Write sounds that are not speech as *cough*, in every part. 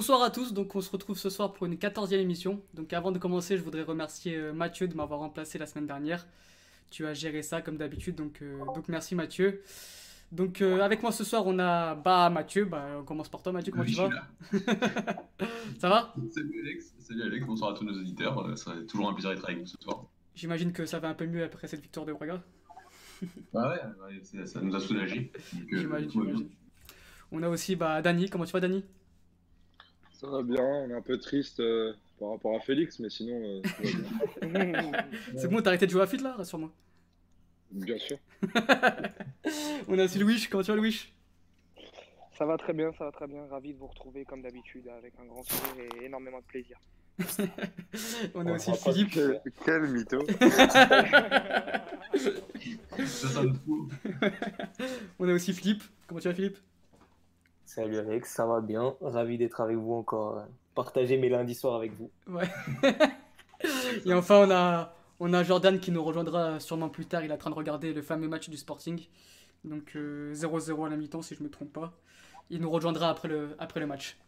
Bonsoir à tous, donc on se retrouve ce soir pour une 14e émission. Donc avant de commencer, je voudrais remercier euh, Mathieu de m'avoir remplacé la semaine dernière. Tu as géré ça comme d'habitude, donc, euh, donc merci Mathieu. Donc euh, avec moi ce soir, on a bah Mathieu, bah on commence par toi Mathieu, comment Oui, tu vas. *laughs* Ça va? Salut Alex, salut Alex, bonsoir à tous nos auditeurs. Être toujours un plaisir d'être avec vous ce soir. J'imagine que ça va un peu mieux après cette victoire de Braga. *laughs* Bah ouais, c'est- ça nous a soulagés. Donc, euh. On a aussi bah Dani, comment tu vas Dani Ça va bien, on est un peu triste euh, par rapport à Félix, mais sinon, euh, tout va bien. *laughs* C'est bon, t'as arrêté de jouer à FUT là, rassure-moi. Bien sûr. *laughs* On a aussi Louis, comment tu vas Louis? Ça va très bien, ça va très bien. Ravi de vous retrouver comme d'habitude avec un grand sourire et énormément de plaisir. *laughs* On a aussi Philippe. Quel, quel mytho. Ça sonne fou. On a aussi Philippe, comment tu vas Philippe? Salut Alex, ça va bien? Ravi d'être avec vous encore. euh, Partager mes lundis soirs avec vous. Ouais. *laughs* Et enfin, on a, on a Jordan qui nous rejoindra sûrement plus tard. Il est en train de regarder le fameux match du Sporting. Donc euh, 0-0 à la mi-temps, si je ne me trompe pas. Il nous rejoindra après le, après le match.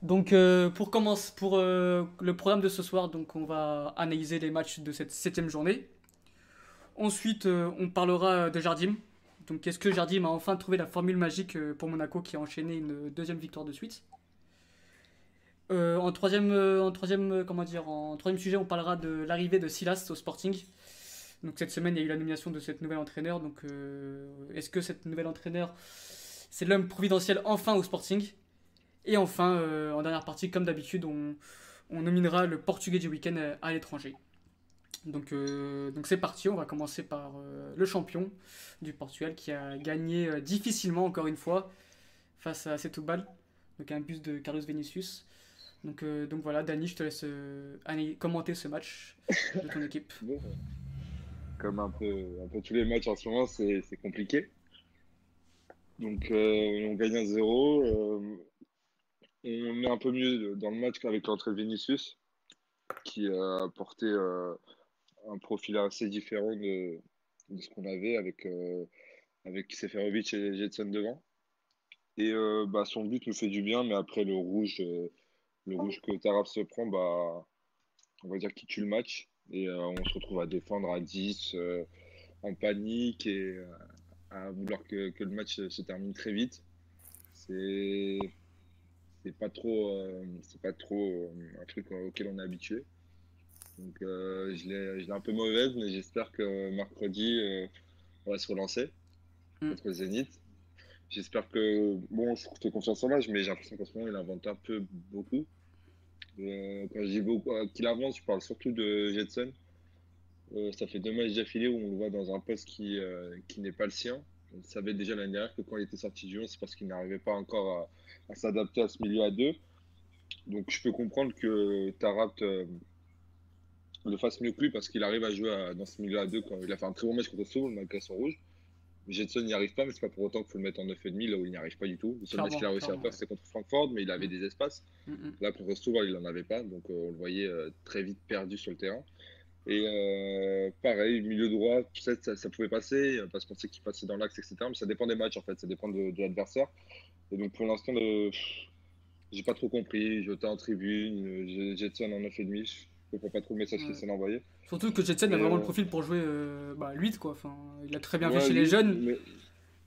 Donc euh, pour commencer, pour euh, le programme de ce soir, donc on va analyser les matchs de cette septième journée. Ensuite, euh, on parlera de Jardim. Donc est-ce que Jardim a enfin trouvé la formule magique euh, pour Monaco qui a enchaîné une deuxième victoire de suite? Euh, en troisième, euh, en troisième, comment dire, en troisième sujet, on parlera de l'arrivée de Silas au Sporting. Donc cette semaine, il y a eu la nomination de cette nouvelle entraîneur. Donc est-ce que cette nouvelle entraîneur, c'est l'homme providentiel enfin au Sporting? Et enfin, en dernière partie, comme d'habitude, on, nominera le Portugais du week-end à l'étranger. Donc euh, donc c'est parti. On va commencer par euh, le champion du Portugal qui a gagné euh, difficilement encore une fois face à Setúbal. Donc un bus de Carlos Vinicius. Donc, donc voilà, Dani, je te laisse commenter ce match de ton équipe. *laughs* Comme un peu, un peu tous les matchs en ce moment, c'est compliqué. Donc, on gagne 1-0. euh, on est un peu mieux dans le match qu'avec l'entrée de Vinicius, qui a apporté un profil assez différent de, ce qu'on avait avec, euh, avec Seferovic et Jetson devant. Et euh, bah, son but nous fait du bien, mais après le rouge, euh, le rouge que Tarab se prend, bah, on va dire qu'il tue le match. Et on se retrouve à défendre à 10, euh, en panique et à vouloir que, que le match se, termine très vite. C'est c'est pas trop, pas trop un truc auquel on est habitué. Donc euh, je l'ai un peu mauvaise, mais j'espère que mercredi, euh, on va se relancer Mm. contre Zénith. J'espère que, bon, je fais confiance en l'âge, mais j'ai l'impression qu'en ce moment, il invente un peu beaucoup. Euh, quand je dis beaucoup, euh, qu'il avance, je parle surtout de Jetson. Ça fait deux matchs d'affilée où on le voit dans un poste qui, qui n'est pas le sien. On savait déjà l'année dernière que quand il était sorti du 11, c'est parce qu'il n'arrivait pas encore à, à s'adapter à ce milieu à deux. Donc je peux comprendre que Tarat le fasse mieux que lui parce qu'il arrive à jouer à- dans ce milieu à deux. Quand il a fait un très bon match contre Soul malgré son rouge. Jetson n'y arrive pas, mais c'est pas pour autant qu'il faut le mettre en 9,5 là où il n'y arrive pas du tout. Le seul match qu'il a réussi à faire, c'était contre Francfort, mais il avait des espaces. Mm, mm. Là, contre Stuttgart, il n'en avait pas, donc euh, on le voyait euh, très vite perdu sur le terrain. Et euh, pareil, milieu droit, ça, ça pouvait passer, parce qu'on sait qu'il passait dans l'axe, etc. Mais ça dépend des matchs, en fait, ça dépend de, de l'adversaire. Et donc pour l'instant, j'ai pas trop compris. Jota en tribune, Jetson en 9,5, je comprends pas trop le message Ouais. qu'il s'est envoyé. Surtout que Jetson a vraiment euh, le profil pour jouer euh, bah, 8 quoi. Enfin, il a très bien Ouais, fait chez les jeunes. mais-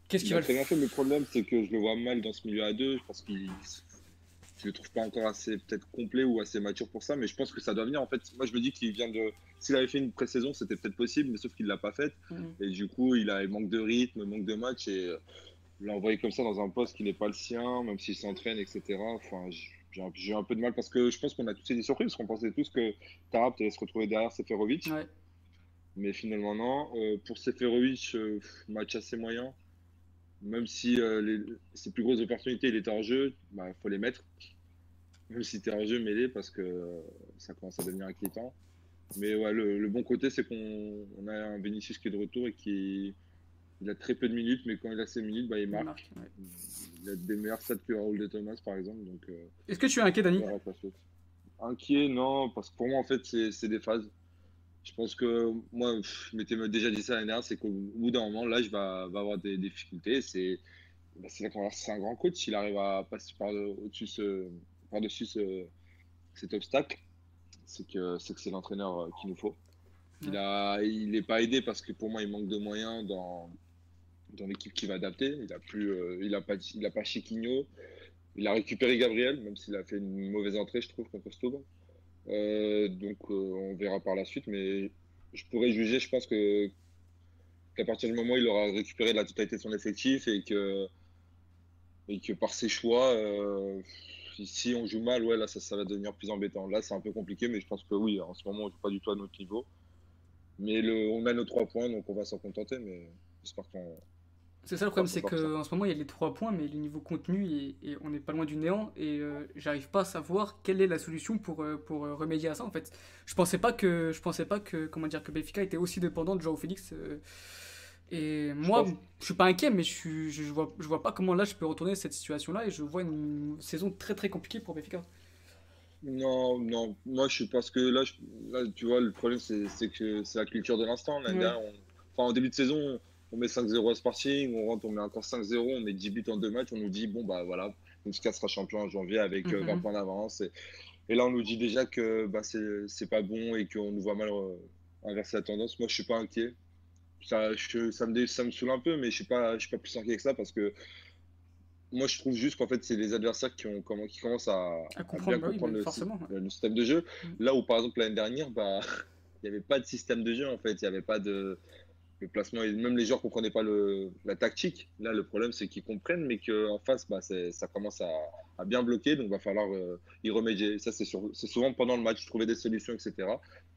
Qu'est-ce Il qu'il va très le bien fait, mais le problème, c'est que je le vois mal dans ce milieu à deux. Je pense qu'il je le trouve pas encore assez peut-être complet ou assez mature pour ça, mais je pense que ça doit venir. En fait, moi, je me dis qu'il vient de. S'il avait fait une pré-saison, c'était peut-être possible, mais sauf qu'il l'a pas faite. Mm. Et du coup, il a il manque de rythme, manque de match, et euh, l'envoyer comme ça dans un poste qui n'est pas le sien, même s'il s'entraîne, etc. Enfin, un, j'ai un peu de mal parce que je pense qu'on a tous été surpris, parce qu'on pensait tous que Tarap allait se retrouver derrière Seferovic. Ouais. Mais finalement, non. Euh, pour Seferovic, euh, match assez moyen. Même si euh, les, ses plus grosses opportunités, il était en jeu, il bah, faut les mettre. Même si tu es en jeu, mêlé, parce que euh, ça commence à devenir inquiétant. Mais ouais, le, le bon côté, c'est qu'on on a un Vinicius qui est de retour et qui il a très peu de minutes, mais quand il a ses minutes, bah, il Il marque. marque, ouais. Il a des meilleurs stats que Raoul de Thomas, par exemple. Donc, euh, Est-ce que tu es inquiet, Dani. Inquiet, non, parce que pour moi, en fait, c'est des phases. Je pense que moi, pff, je m'étais déjà dit ça l'année dernière, c'est qu'au bout d'un moment, là, je vais, va avoir des, difficultés. C'est bah, c'est là qu'on va voir si c'est un grand coach, s'il arrive à passer par le- au-dessus ce- par-dessus ce- cet obstacle, c'est que c'est l'entraîneur euh, qu'il nous faut. Il a, il n'est pas aidé parce que pour moi, il manque de moyens dans, dans l'équipe qui va adapter. Il a plus, euh, il a pas, il a pas Chiquinho. Il a récupéré Gabriel, même s'il a fait une mauvaise entrée, je trouve, contre Stouban. Euh, donc, euh, on verra par la suite. Mais je pourrais juger, je pense que qu'à partir du moment où il aura récupéré la totalité de son effectif et que, et que par ses choix, si on joue mal, ouais, là, ça, ça va devenir plus embêtant. Là, c'est un peu compliqué, mais je pense que oui, en ce moment, on joue pas du tout à notre niveau. Mais le, on a nos trois points, donc on va s'en contenter. Mais j'espère qu'on. C'est ça le problème, c'est qu'en ce moment il y a les trois points, mais le niveau contenu, et, et on n'est pas loin du néant, et euh, j'arrive pas à savoir quelle est la solution pour, euh, pour euh, remédier à ça en fait. Je pensais pas que, je pensais pas que, comment dire, que Benfica était aussi dépendant de Joao Félix. euh, et moi, pense- je suis pas inquiet, mais je, suis, je, je vois, je vois pas comment là je peux retourner cette situation-là, et je vois une saison très très compliquée pour Benfica. Non, non, moi je suis parce que là, je- là, tu vois, le problème c'est que c'est la culture de l'instant. Ouais. Enfin, en début de saison, on met 5-0 à Sporting, on rentre, on met encore 5-0, on met 10 buts en deux matchs, on nous dit, bon, bah voilà, Benfica sera champion en janvier avec euh, Mhm. 20 points d'avance. Et, et là, on nous dit déjà que bah, c'est pas bon et qu'on nous voit mal euh, inverser la tendance. Moi, je suis pas inquiet. Ça, je- ça, me, dé- ça me saoule un peu, mais je suis pas, je suis pas plus inquiet que ça parce que moi, je trouve juste qu'en fait, c'est les adversaires qui, ont, comment- qui commencent à, comprendre, bah oui, comprendre le système de jeu. Mhm. Là où, par exemple, l'année dernière, bah, *laughs* il n'y avait pas de système de jeu, en fait. Il n'y avait pas de. Le placement, et même les joueurs ne comprenaient pas le, la tactique. Là, le problème, c'est qu'ils comprennent, mais qu'en face, bah, ça commence à, à bien bloquer. Donc, il va falloir euh, y remédier. Ça, c'est souvent pendant le match, trouver des solutions, etc.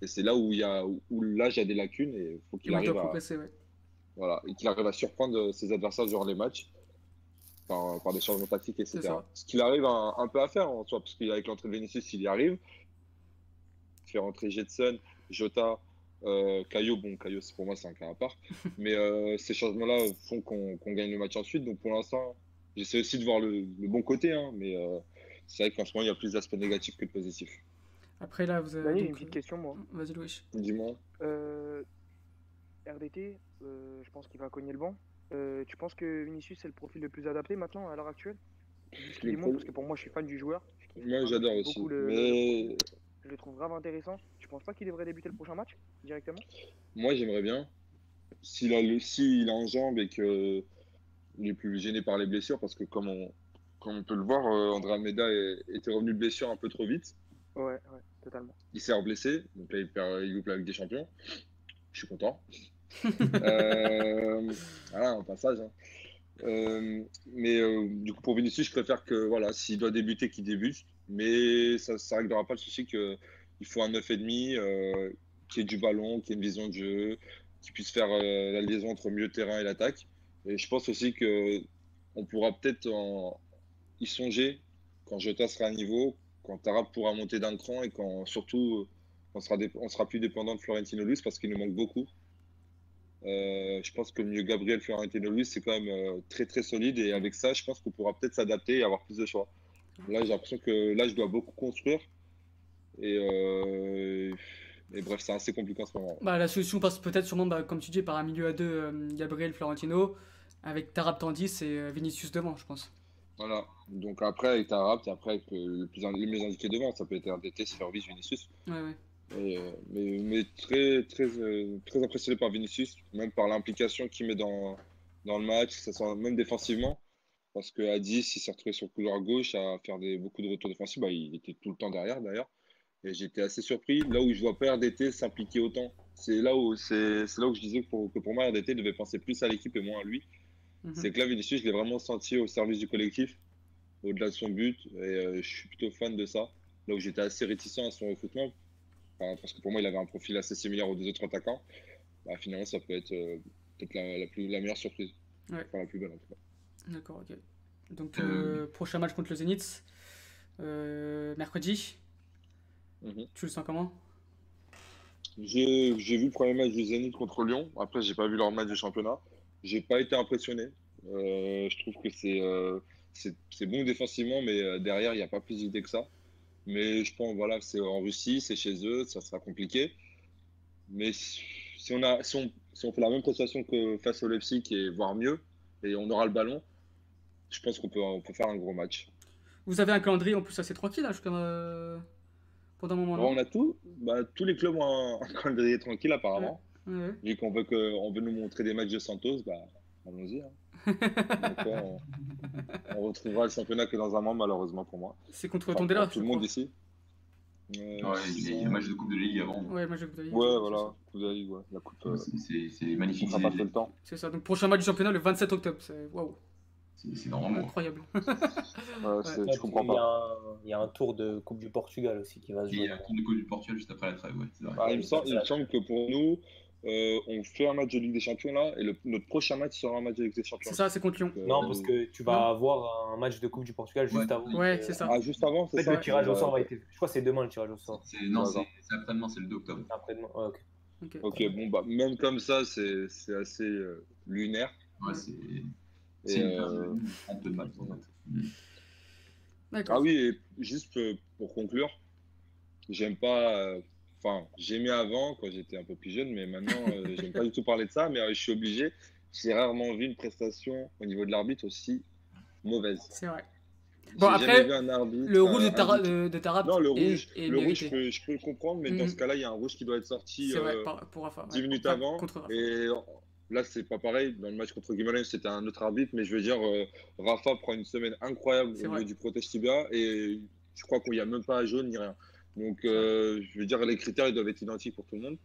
Et c'est là où, il y a, où, où l'âge a des lacunes et il faut qu'il Il arrive à, ouais. voilà, et qu'il arrive à surprendre euh, ses adversaires durant les matchs par, par des changements tactiques, etc. Ce qu'il arrive un, un peu à faire en soi, parce qu'avec l'entrée de Vinicius, il y arrive. Faire entrer Jetson, Jota, euh, Caio, bon, Caio, c'est- pour moi, c'est un cas à part. *laughs* Mais euh, ces changements-là font qu'on gagne le match ensuite. Donc pour l'instant, j'essaie aussi de voir le, le bon côté, hein, mais euh, c'est vrai qu'en ce moment, il y a plus d'aspects négatifs que de positifs. Après là, vous avez. Donc, une petite question, moi. euh, Vas-y, Louis. Dis-moi. Euh, RDT, euh, je pense qu'il va cogner le banc. Euh, tu penses que Vinicius c'est le profil le plus adapté maintenant à l'heure actuelle? Pro- parce que pour moi je suis fan du joueur. Moi, j'adore aussi. le- Mais Je le trouve grave intéressant. Tu penses pas qu'il devrait débuter le prochain match directement? Moi, j'aimerais bien. S'il a le, s'il a en jambe et que il est plus gêné par les blessures, parce que comme on, comme on peut le voir, euh, André Almeida était revenu de blessure un peu trop vite. Ouais, ouais, totalement. Il s'est reblessé, donc là, il, perd, il loupe la Ligue des Champions. Je suis content. *laughs* Euh, voilà, un passage. hein. Euh, mais euh, du coup, pour Vinicius, je préfère que voilà, s'il doit débuter, qu'il débute. Mais ça ne réglera pas le souci qu'il faut un 9,5 euh, qui ait du ballon, qui ait une vision de jeu, qui puisse faire euh, la liaison entre milieu de terrain et l'attaque. Et je pense aussi que on pourra peut-être y songer quand Jota sera à niveau, quand Tarab pourra monter d'un cran et quand surtout on sera, sera plus dépendant de Florentino Luis parce qu'il nous manque beaucoup. Euh, je pense que le mieux Gabriel Florentino Luis, c'est quand même euh, très très solide et avec ça, je pense qu'on pourra peut-être s'adapter et avoir plus de choix. Là, j'ai l'impression que là, je dois beaucoup construire et, euh, et bref, c'est assez compliqué en ce moment. Bah, la solution passe peut-être sûrement, bah, comme tu dis, par un milieu à deux, euh, Gabriel Florentino, avec Tarab Tandis et euh, Vinicius devant, je pense. Voilà. Donc après, avec Tarab, et après avec le plus, le mieux indiqué devant, ça peut être RDT, Servis, Vinicius. Ouais, ouais. Et, mais, mais très, très, très impressionné par Vinicius, même par l'implication qu'il met dans, dans le match, ça soit même défensivement. Parce qu'à 10, il s'est retrouvé sur le couloir gauche à faire des, beaucoup de retours défensifs. Bah, il était tout le temps derrière d'ailleurs. Et j'étais assez surpris. Là où je vois pas RDT s'impliquer autant, c'est là où c'est là où je disais que pour, que pour moi RDT devait penser plus à l'équipe et moins à lui. Mhm. C'est que là, Vinicius, je l'ai vraiment senti au service du collectif, au-delà de son but. Et euh, je suis plutôt fan de ça. Là où j'étais assez réticent à son recrutement, Enfin, parce que pour moi, il avait un profil assez similaire aux deux autres attaquants. Bah, finalement, ça peut être euh, peut-être la, la, plus, la meilleure surprise. Ouais. Enfin, la plus belle en tout cas. D'accord, ok. Donc, euh, prochain match contre le Zénith, euh, mercredi. Mhm. Tu le sens comment? J'ai vu le premier match du Zénith contre Lyon. Après, j'ai pas vu leur match du championnat. J'ai pas été impressionné. Euh, je trouve que c'est euh, bon défensivement, mais euh, derrière, il n'y a pas plus d'idées que ça. Mais je pense, voilà, c'est en Russie, c'est chez eux, ça sera compliqué. Mais si on, a, si on, si on fait la même prestation que face au Leipzig, et voire mieux, et on aura le ballon, je pense qu'on peut, on peut faire un gros match. Vous avez un calendrier en plus assez tranquille là, jusqu'à euh, pendant un moment. Bon, on a tout. Bah, tous les clubs ont un, *laughs* calendrier tranquille apparemment. Ouais. Vu qu'on veut, que, on veut nous montrer des matchs de Santos, bah, allons-y. hein. Donc, on, on retrouvera le championnat que dans un mois, malheureusement pour moi. C'est contre Enfin, Tondela. tout le monde ici. Euh, Ouais, il y a- un match de Coupe de Ligue avant. Ouais, moi j'ai vous avez dit. Ouais, voilà. Coupe de la Ligue, ouais. La coupe, euh, C'est- c'est on magnifique. sera pas fait le temps. C'est ça. Donc prochain match du championnat le 27 octobre. Waouh, C'est normalement. incroyable. *laughs* Ouais, je comprends il, y a pas. un, il y a un tour de Coupe du Portugal aussi qui va se Et il jouer. y a un tour de Coupe du Portugal juste après la trêve, ouais. vrai. Ah, il, me semble, il me semble que pour nous, euh, on fait un match de Ligue des Champions là, et le- notre prochain match sera un match de Ligue des Champions. C'est ça, c'est contre Lyon. Donc, euh, Non, parce que tu vas avoir un match de Coupe du Portugal juste Ouais. avant. Ouais, Euh, c'est ça. Ah, juste avant, En c'est fait, ça le tirage au sort va être. Je crois que c'est demain le tirage au sort. Non, c'est après-demain, c'est le 2 octobre. Après-demain. Ouais, ok. Ok. Bon, bah, même comme ça, c'est c'est assez euh, lunaire. Ouais, c'est Et, euh, un peu de mal. en fait. D'accord. Ah oui, et juste pour conclure, j'aime pas. euh, Enfin, j'aimais avant quand j'étais un peu plus jeune, mais maintenant, euh, *laughs* j'aime pas du tout parler de ça, mais euh, je suis obligé. J'ai rarement vu une prestation au niveau de l'arbitre aussi mauvaise. C'est vrai. J'ai Bon, jamais après, vu un arbitre, Le rouge de, Tara, de, Tarap Non, le rouge, est le rouge je, peux, je peux le comprendre, mais dans Mhm. ce cas-là, il y a un rouge qui doit être sorti vrai, euh, pour Rafa. 10 ouais. minutes Enfin, avant. Contre Rafa. Et là, c'est pas pareil. Dans le match contre Guimarães, c'était un autre arbitre, mais je veux dire, euh, Rafa prend une semaine incroyable au niveau du protège tibia et je crois qu'il n'y a même pas jaune ni rien. Donc, euh, je veux dire, les critères ils doivent être identiques pour tout le monde.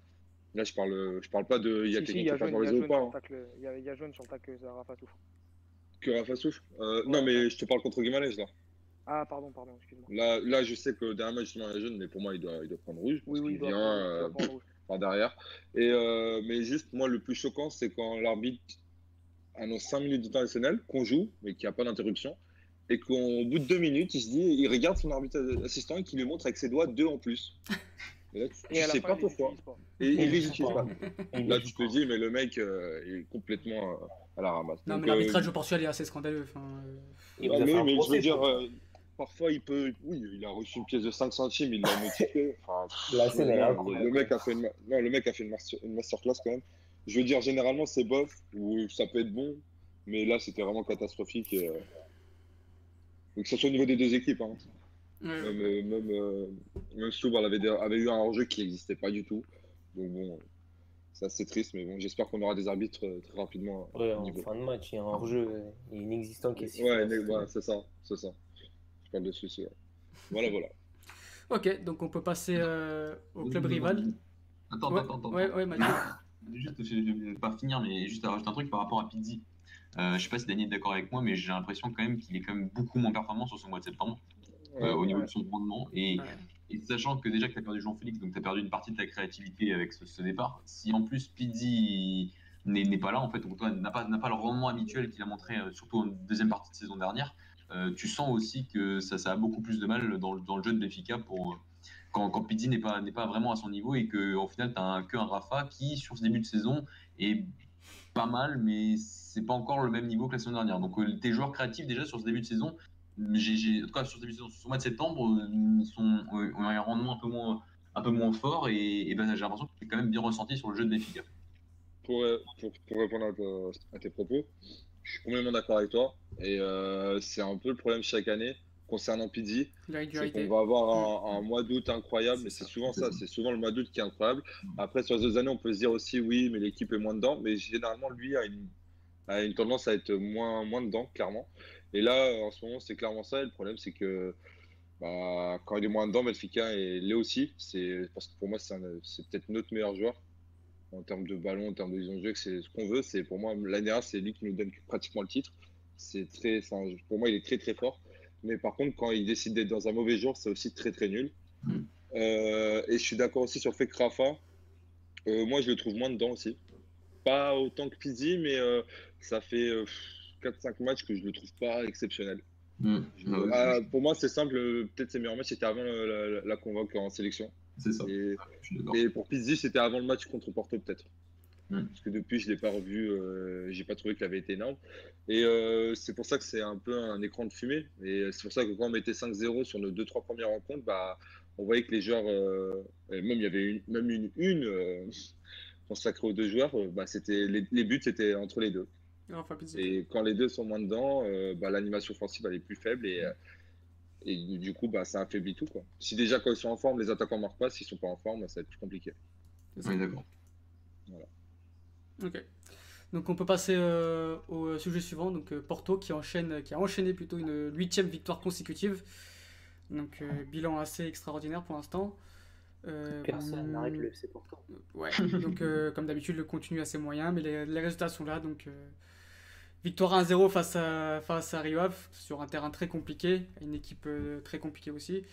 Là, je parle, je parle pas de. Il y a Si, quelqu'un il qui a pas il ou pas. hein. il y a- il y a jaune sur le tacle que Rafa souffre. Que Rafa. Euh, Ouais, non, mais ouais. je te parle contre Guimarães là. Ah, pardon, pardon, excuse-moi. Là, là, je sais que dernier match, il y a jaune, mais pour moi, il doit, il doit prendre rouge. Oui, parce oui, qu'il il doit vient, prendre- il euh, doit prendre rouge. Par derrière. Et, euh, mais juste, moi, le plus choquant, c'est quand l'arbitre annonce 5 minutes de temps additionnel, qu'on joue, mais qu'il n'y a pas d'interruption, et qu'au bout de 2 minutes, il se dit, il regarde son arbitre assistant et qu'il lui montre avec ses doigts 2 en plus. Et là, tu, *laughs* Et sais fin, pas pourquoi. Et il les Il utilise pas. Là, tu te dis, mais le mec euh, est complètement euh, à la ramasse. Non, Donc, mais l'arbitrage euh, au Portugal est assez scandaleux. Enfin, Il mais, je veux dire, euh, parfois, il peut. Oui, il a reçu une pièce de 5 centimes, il l'a notifié. *laughs* Enfin, La scène, elle est non, incroyable. Le mec a fait une, non, le mec a fait une, master- une masterclass quand même. Je veux dire, généralement, c'est bof, ou ça peut être bon, mais là, c'était vraiment catastrophique. Et, euh, donc, que ce soit au niveau des deux équipes. Hein. ouais, Même, euh, même, euh, même Soub avait, eu un hors-jeu qui n'existait pas du tout. Donc, bon, c'est assez triste, mais bon, j'espère qu'on aura des arbitres euh, très rapidement. à Ouais, en niveau. fin de match, il y a un hors-jeu euh, inexistant qui est. Ouais, mais- ouais, c'est ça, c'est ça. Parle de ouais. Voilà, voilà. *laughs* Ok, donc on peut passer euh, au club rival. Attends, Ouais, attends, attends. ouais, ouais, Mathieu. *laughs* Juste, je je vais pas finir, mais juste à rajouter un truc par rapport à Pizzi. Euh, je sais pas si Daniel est d'accord avec moi, mais j'ai l'impression quand même qu'il est quand même beaucoup moins performant sur son mois de septembre euh, au niveau Ouais. de son rendement. Et, Ouais. et sachant que déjà que tu as perdu Jean-Félix, donc tu as perdu une partie de ta créativité avec ce, ce départ, si en plus Pizzi n'est pas là, en fait, donc toi n'a pas, n'a pas le rendement habituel qu'il a montré, euh, surtout en deuxième partie de saison dernière, euh, tu sens aussi que ça, a beaucoup plus de mal dans, le- jeu de Benfica pour. Quand, quand Pizzi n'est pas, vraiment à son niveau et qu'au final, tu as qu'un Rafa qui, sur ce début de saison, est pas mal, mais c'est pas encore le même niveau que la saison dernière. Donc, euh, tes joueurs créatifs, déjà, sur ce début de saison, j'ai, j'ai- en tout cas, sur ce début de saison, ce mois de septembre, euh, ils sont, euh, ont un rendement un peu moins, fort et, et ben, j'ai l'impression que c'est quand même bien ressenti sur le jeu de Benfica. Pour, euh, répondre à tes propos, je suis complètement d'accord avec toi. Et euh, c'est un peu le problème chaque année concernant Pizzi. La C'est qu'on va avoir un, un mois d'août incroyable, mais c'est souvent ça, c'est souvent le mois d'août qui est incroyable. Après, sur les autres années, on peut se dire aussi, oui, mais l'équipe est moins dedans, mais généralement, lui a une, a une tendance à être moins, moins dedans, clairement. Et là, en ce moment, c'est clairement ça. Et le problème, c'est que bah, quand il est moins dedans, Benfica et l'est aussi. C'est parce que pour moi, c'est peut-être notre meilleur joueur en termes de ballon, en termes de vision de jeu, c'est ce qu'on veut. C'est pour moi l'année dernière, c'est lui qui nous donne pratiquement le titre. C'est très, un- pour moi, il est très très fort. Mais par contre, quand il décide d'être dans un mauvais jour, c'est aussi très très nul. Mm. Euh, et je suis d'accord aussi sur le fait que Rafa, euh, moi, je le trouve moins dedans aussi. Pas autant que Pizzi, mais euh, ça fait euh, 4-5 matchs que je le trouve pas exceptionnel. Mm. Je- Ouais, ah, pour moi, c'est simple. Peut-être ses meilleurs matchs, c'était avant la, la- la convoque en sélection. C'est ça. Et, pour Pizzi, c'était avant le match contre Porto, peut-être. Mm. Parce que depuis, je ne l'ai pas revu. euh, j'ai pas trouvé qu'il avait été énorme. Et euh, c'est pour ça que c'est un peu un écran de fumée. Et c'est pour ça que quand on mettait 5-0 sur nos 2-3 premières rencontres, bah, on voyait que les joueurs, euh, et même il y avait une, même une, une euh, *laughs* consacrée aux deux joueurs, euh, bah, c'était, les, les buts, c'était entre les deux. Enfin. Et quand les deux sont moins dedans, euh, bah, l'animation offensive elle est plus faible et, euh, Et du coup, bah, ça affaiblit tout. Quoi. Si déjà, quand ils sont en forme, les attaquants ne marquent pas, s'ils sont pas en forme, bah, ça va être plus compliqué. Oui, d'accord. Ok. Donc on peut passer euh, au sujet suivant, donc euh, Porto qui enchaîne, qui a enchaîné plutôt une huitième victoire consécutive. Donc euh, bilan assez extraordinaire pour l'instant. Euh, Personne n'arrête le FC Porto. Ouais, donc euh, comme d'habitude le contenu est assez moyen, mais les, les résultats sont là. Donc euh, victoire 1-0 face à, face à Rio Ave, sur un terrain très compliqué, une équipe euh, très compliquée aussi.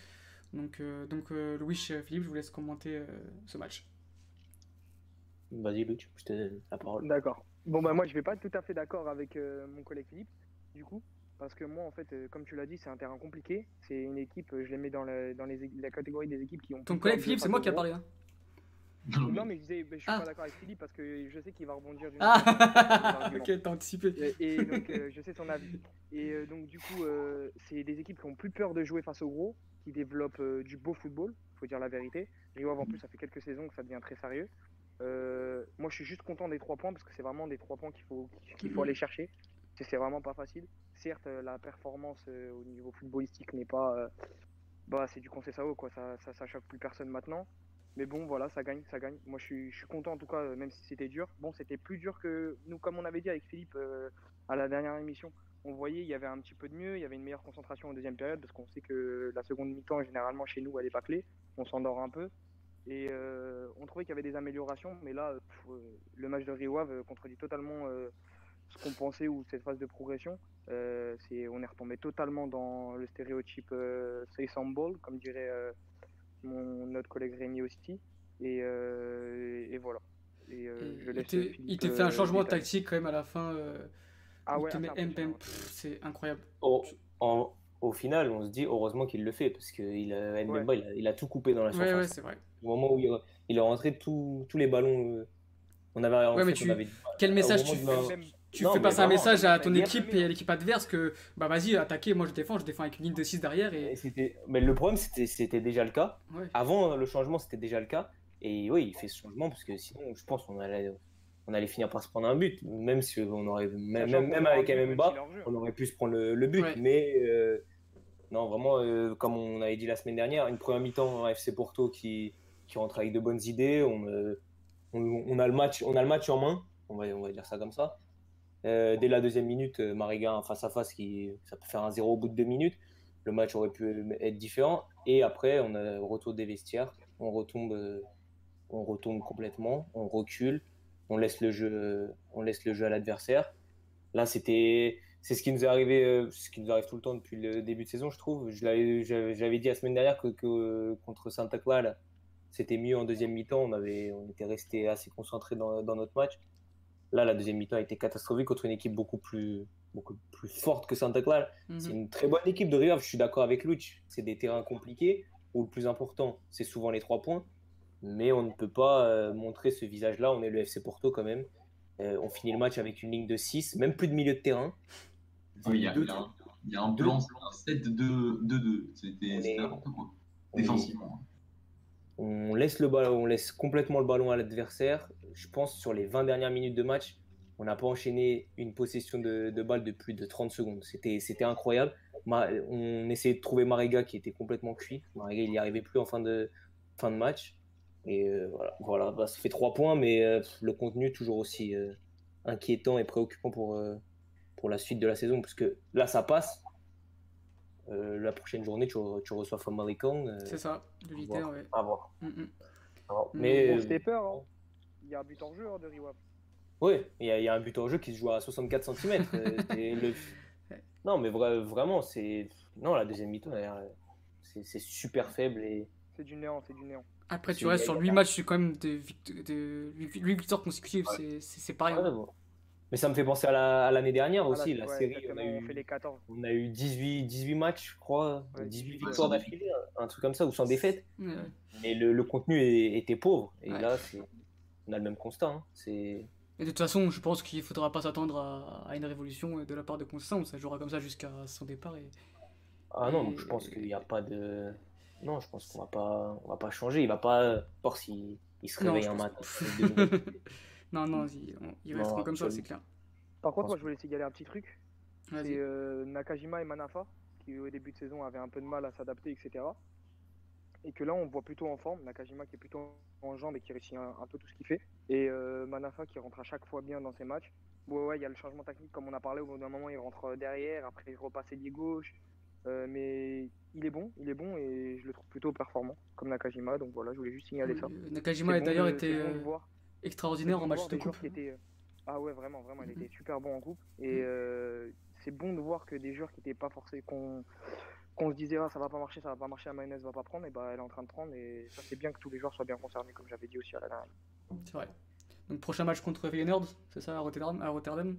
Donc, euh, donc euh, Louis, Philippe, je vous laisse commenter euh, ce match. Vas-y, Luc, je te donne la parole. D'accord. Bon, bah, moi, je vais pas être tout à fait d'accord avec euh, mon collègue Philippe, du coup. Parce que moi, en fait, euh, comme tu l'as dit, c'est un terrain compliqué. C'est une équipe, je les mets dans, la, dans les, la catégorie des équipes qui ont. Ton collègue Philippe, c'est moi qui a parlé. hein. Non, mais je, disais, bah, je suis Ah. pas d'accord avec Philippe parce que je sais qu'il va rebondir d'une Ah *laughs* Ok, t'as anticipé. Et, et *laughs* donc, euh, je sais son avis. Et euh, donc, du coup, euh, c'est des équipes qui ont plus peur de jouer face aux gros, qui développent euh, du beau football, faut dire la vérité. Rio en plus, ça fait quelques saisons que ça devient très sérieux. Euh, moi, je suis juste content des trois points parce que c'est vraiment des trois points qu'il faut, qu'il faut aller chercher. C'est vraiment pas facile. Certes, la performance euh, au niveau footballistique n'est pas. euh, bah, c'est du Conceição, quoi. Ça, ça, ça choque plus personne maintenant. Mais bon, voilà, ça gagne, ça gagne. Moi, je suis, je suis content en tout cas, euh, même si c'était dur. Bon, c'était plus dur que nous, comme on avait dit avec Philippe euh, à la dernière émission. On voyait, il y avait un petit peu de mieux, il y avait une meilleure concentration en deuxième période parce qu'on sait que la seconde mi-temps, généralement chez nous, elle est pas clé. On s'endort un peu. Et euh, on trouvait qu'il y avait des améliorations, mais là, le match de Rio Ave euh, contredit totalement ce qu'on pensait ou cette phase de progression. C'est, on est retombé totalement dans le stéréotype euh, say ball, comme dirait mon, notre collègue Rémi aussi. Et, euh, et voilà. Et, euh, Et je il laisse te fait un euh, changement détailler. tactique quand même à la fin. euh, Ah ouais, ah, c'est incroyable. Au, en- au final, on se dit heureusement qu'il le fait parce que il a, Mbemba, il, a, il a tout coupé dans la surface. ouais, c'est vrai. Au moment où il, il est rentré, tout- tous les ballons. euh, on avait, Ouais, mais tu- on avait- Quel message tu de fais Tu Non, fais passer un message à ton équipe et à hein. l'équipe adverse que bah vas-y, attaquez, moi je défends, je défends avec une ligne de 6 derrière Et Mais le problème, c'était c'était déjà le cas. Ouais. Avant le changement, c'était déjà le cas. Et oui, il fait ce changement parce que sinon, je pense qu'on allait, on allait finir par se prendre un but. Même si on aurait, même, même, même avec Mbemba, on aurait pu se prendre le, le but. Ouais. Mais euh, non, vraiment, euh, comme on avait dit la semaine dernière, une première mi-temps à FC Porto qui, qui rentre avec de bonnes idées. On, euh, on, on a le match, on a le match en main. On va, on va dire ça comme ça. Euh, dès la deuxième minute, euh, Mariga face à face, qui, ça peut faire un zéro au bout de deux minutes. Le match aurait pu être différent. Et après, on a le retour des vestiaires. On retombe, euh, on retombe complètement. On recule. On laisse le jeu, on laisse le jeu à l'adversaire. Là, c'était, c'est ce qui nous est arrivé, ce qui nous arrive tout le temps depuis le début de saison, je trouve. Je l'avais, j'avais dit la semaine dernière que, contre Santa Clara, c'était mieux en deuxième mi-temps. On avait, on était resté assez concentré dans notre match. Là, la deuxième mi-temps a été catastrophique contre une équipe beaucoup plus, beaucoup plus forte que Santa Clara. Mhm. C'est une très bonne équipe de Rio Ave, je suis d'accord avec Luch. C'est des terrains compliqués où le plus important, c'est souvent les trois points. Mais on ne peut pas euh, montrer ce visage-là. On est le FC Porto quand même. Euh, on finit le match avec une ligne de 6, même plus de milieu de terrain. Oui, il y a, Deux- il y a un, il y a un deux- plan, un 7-2-2-2. C'était n'importe quoi. Défensivement. On laisse, le ballon, complètement le ballon à l'adversaire. Je pense sur les 20 dernières minutes de match, on n'a pas enchaîné une possession de, de balle de plus de 30 secondes. C'était incroyable. On essayait de trouver Mariga qui était complètement cuit. Mariga, il n'y arrivait plus en fin de, match. Et euh, voilà, voilà bah, ça fait 3 points, mais euh, le contenu toujours aussi euh, inquiétant et préoccupant pour, pour la suite de la saison. Parce que là, ça passe. Euh, la prochaine journée, tu, re- tu reçois Famalicão. euh, C'est ça, de l'idée, ouais. à voir. Mm, mm. À voir. Mm. Mais Bon, euh, c'était peur. hein. Il y a un but en jeu hein, de Ave. Oui, il y, a- il y a un but en jeu qui se joue à 64 cm. *laughs* Non, mais vra- vraiment, c'est. Non, la deuxième mi-temps, c'est super faible. Et... C'est du néant, c'est du néant. Après, tu restes sur gagne. 8 matchs, c'est quand même de, vict- de 8 victoires consécutives, Ouais. c'est- c'est c'est pareil. Ouais, bon. Mais ça me fait penser à la- à l'année dernière Ah, là, aussi. La ouais, série, on a, on fait eu, les 14. on a eu 18, 18 matchs, je crois. Ouais, 18 18, victoires ouais. d'affilée, un truc comme ça, ou sans défaite. Mais le, le contenu est- était pauvre. Et Ouais. là, c'est- on a le même constat. hein. C'est. Et de toute façon, je pense qu'il faudra pas s'attendre à, à une révolution de la part de Constant, ça jouera comme ça jusqu'à son départ. Et... Ah non, Et- je pense qu'il n'y a pas de. Non, je pense qu'on va pas, on va pas changer. Il va pas. Voir s'il il se Non, réveille un matin. *laughs* non, non, ils, on- ils Non, resteront comme ça, c'est clair. Par contre, moi, je voulais signaler un petit truc. C'est euh, Nakajima et Manafa qui au début de saison avait un peu de mal à s'adapter, etc. Et que là, on voit plutôt en forme. Nakajima qui est plutôt en jambes et qui réussit un, un peu tout ce qu'il fait. Et euh, Manafa qui rentre à chaque fois bien dans ses matchs. Ouais, ouais, il y a le changement technique, comme on a parlé. Au bout d'un moment, il rentre derrière. Après, il repasse ailier gauche. Euh, mais il est bon, il est bon et je le trouve plutôt performant, comme Nakajima. Donc voilà, je voulais juste signaler ça. Nakajima a d'ailleurs été bon euh. Extraordinaire C'est en match de coupe. qui étaient, euh, Ah ouais, vraiment, vraiment, il était super bon en coupe. Et Mhm. euh, c'est bon de voir que des joueurs qui n'étaient pas forcés, qu'on qu'on se disait ah, ça va pas marcher, ça va pas marcher, la mayonnaise va pas prendre, et bah elle est en train de prendre. Et ça, c'est bien que tous les joueurs soient bien concernés, comme j'avais dit aussi à la dernière. C'est vrai. Donc prochain match contre Feyenoord, c'est ça à Rotterdam, à Rotterdam?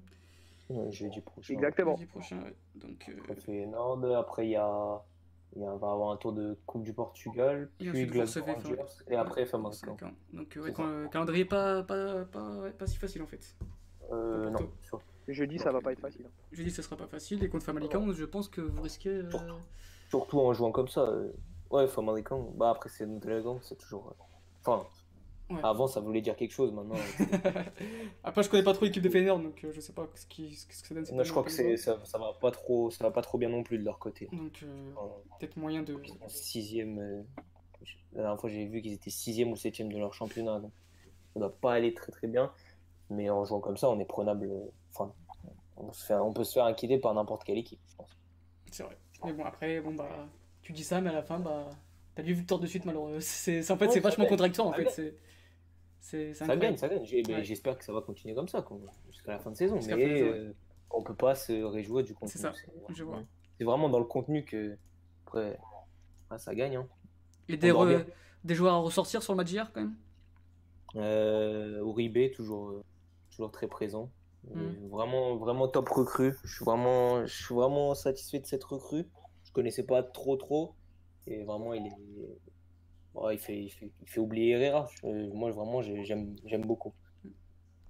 Ouais, jeudi prochain. Exactement. Jeudi prochain. ouais. Donc euh. Après, il y a, il y a- on va avoir un tour de Coupe du Portugal, Et puis Glasgow Rangers, et après d'accord. Donc euh, ouais, euh, calendrier pas pas, pas pas si facile en fait. Euh, non, plutôt. sur- Jeudi, ça va pas être facile. hein. Jeudi ça sera pas facile et contre Famalicão, je pense que vous risquez. euh, surtout en jouant comme ça. euh, Ouais, Famalicão. Bah après, c'est notre Dragon, c'est toujours. Enfin, Ouais. avant, ça voulait dire quelque chose. Maintenant, *laughs* Après je connais pas trop l'équipe de Feyenoord donc euh, je sais pas ce, qui, ce que ça donne. moi, je crois que c'est ça, ça va pas trop, ça va pas trop bien non plus de leur côté. Donc euh, peut-être moyen de. Ils sont sixième. euh, La dernière fois, j'ai vu qu'ils étaient sixième ou septième de leur championnat. Donc, ça doit pas aller très très bien. Mais en jouant comme ça, on est prenable. Enfin, on, se fait- on peut se faire inquiéter par n'importe quelle équipe, je pense. C'est vrai. Mais bon après bon bah tu dis ça mais à la fin bah t'as deux victoires de suite malheureusement. *laughs* C'est en fait Ouais, c'est vachement contradictoire en Ça fait. C'est c'est Ça gagne, ça gagne. Ouais. J'espère que ça va continuer comme ça, jusqu'à la fin de saison. Mais euh, on peut pas se réjouir du contenu. C'est ça, je vois. C'est vraiment dans le contenu que après, ah, ça gagne. Hein. Et des, re- joueurs à ressortir sur le match d'hier quand même? Euh, Uribe, toujours, euh, toujours très présent. Euh, Mm. Vraiment, vraiment top recrue. Je suis vraiment, je suis vraiment satisfait de cette recrue. Je connaissais pas trop trop. Et vraiment, il est, ouais, il fait, il fait, il fait oublier Herrera. Je- moi, vraiment, j'ai- j'aime, j'aime beaucoup.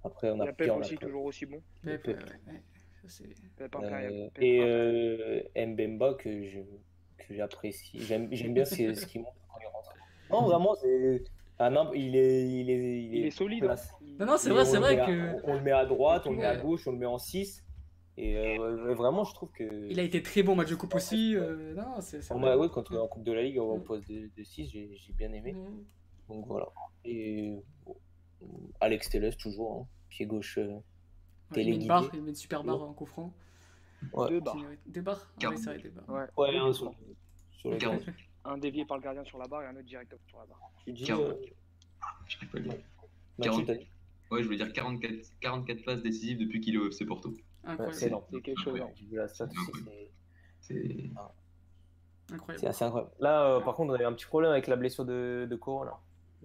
Après, on a Pep aussi, pire. toujours aussi bon. Pep, Pep. ouais, ouais. Ça, Pep Euh, et euh, Mbemba que je, que j'apprécie. J'aime, j'aime bien ce, ce qu'il montre quand il rentre. Non, vraiment, c'est, un imp- il est, il est, il Il est, est solide. hein. Non, non, c'est Et vrai, on c'est le vrai met à- que on le met à droite, on le met à gauche, on le met en 6. Et euh, vraiment, je trouve que. il a été très bon au match de coupe aussi. euh, Non, c'est c'est En, vrai. bah, ouais, quand on est en Coupe de la Ligue, au Mm. poste de, 6, j'ai, j'ai bien aimé. Mm. Donc voilà. Et bon, Alex Telles, toujours, hein, pied gauche. euh, Ouais, il met une barre, il met une super barre en coup franc. ouais. Deux barres. Deux barres Ouais, c'est vrai, deux barres. Ouais. Ouais, un sur, sur. Un dévié par le gardien sur la barre et un autre directement sur la barre. Tu dis. Euh, J'arrive pas à le dire. Ouais, je veux dire 44, 44 passes décisives depuis qu'il est au FC Porto. Incroyable. c'est quelque chose. hein. C'est- C'est C'est Incroyable. assez incroyable. Là, euh, par contre, on a eu un petit problème avec la blessure de, de Coro. Là.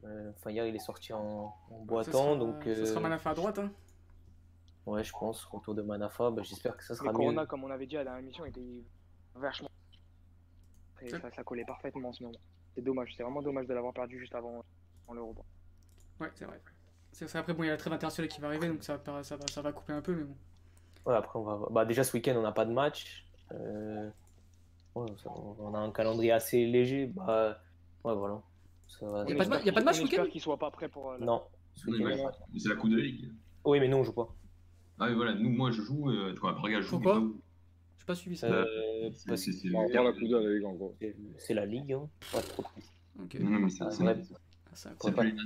Euh, Enfin, hier, il est sorti en, en boitant. sera- donc, Ce sera euh, Manafa à droite. Hein. ouais, je pense, retour de Manafa. Bah, J'espère que ça Mais sera mieux. Corona, comme on avait dit à la dernière émission, était vachement. Et ça, ça collait parfaitement en ce moment. C'est dommage, c'est vraiment dommage de l'avoir perdu juste avant en l'Europe. Ouais, c'est vrai. C'est après, bon, il y a la trêve internationale qui va arriver, donc ça, ça, va, ça va couper un peu, mais bon. Ouais, après, on va... bah, déjà, ce week-end, on n'a pas de match. Euh, ouais, ça- on a un calendrier assez léger. Bah, ouais, voilà. Ça va- Y a pas de ma- y a pas de match week-end qu'il soit pas prêt pour. euh, la- Non. ce il c'est la Coupe de Ligue. Oui, mais non, on joue pas. Ah, mais voilà, nous, moi je joue, euh, tu vois, je joue. Pourquoi pas- J'ai pas suivi ça. C'est- la Coupe de la Ligue, en gros. c'est- la Ligue. Hein. Pas trop. Non, c'est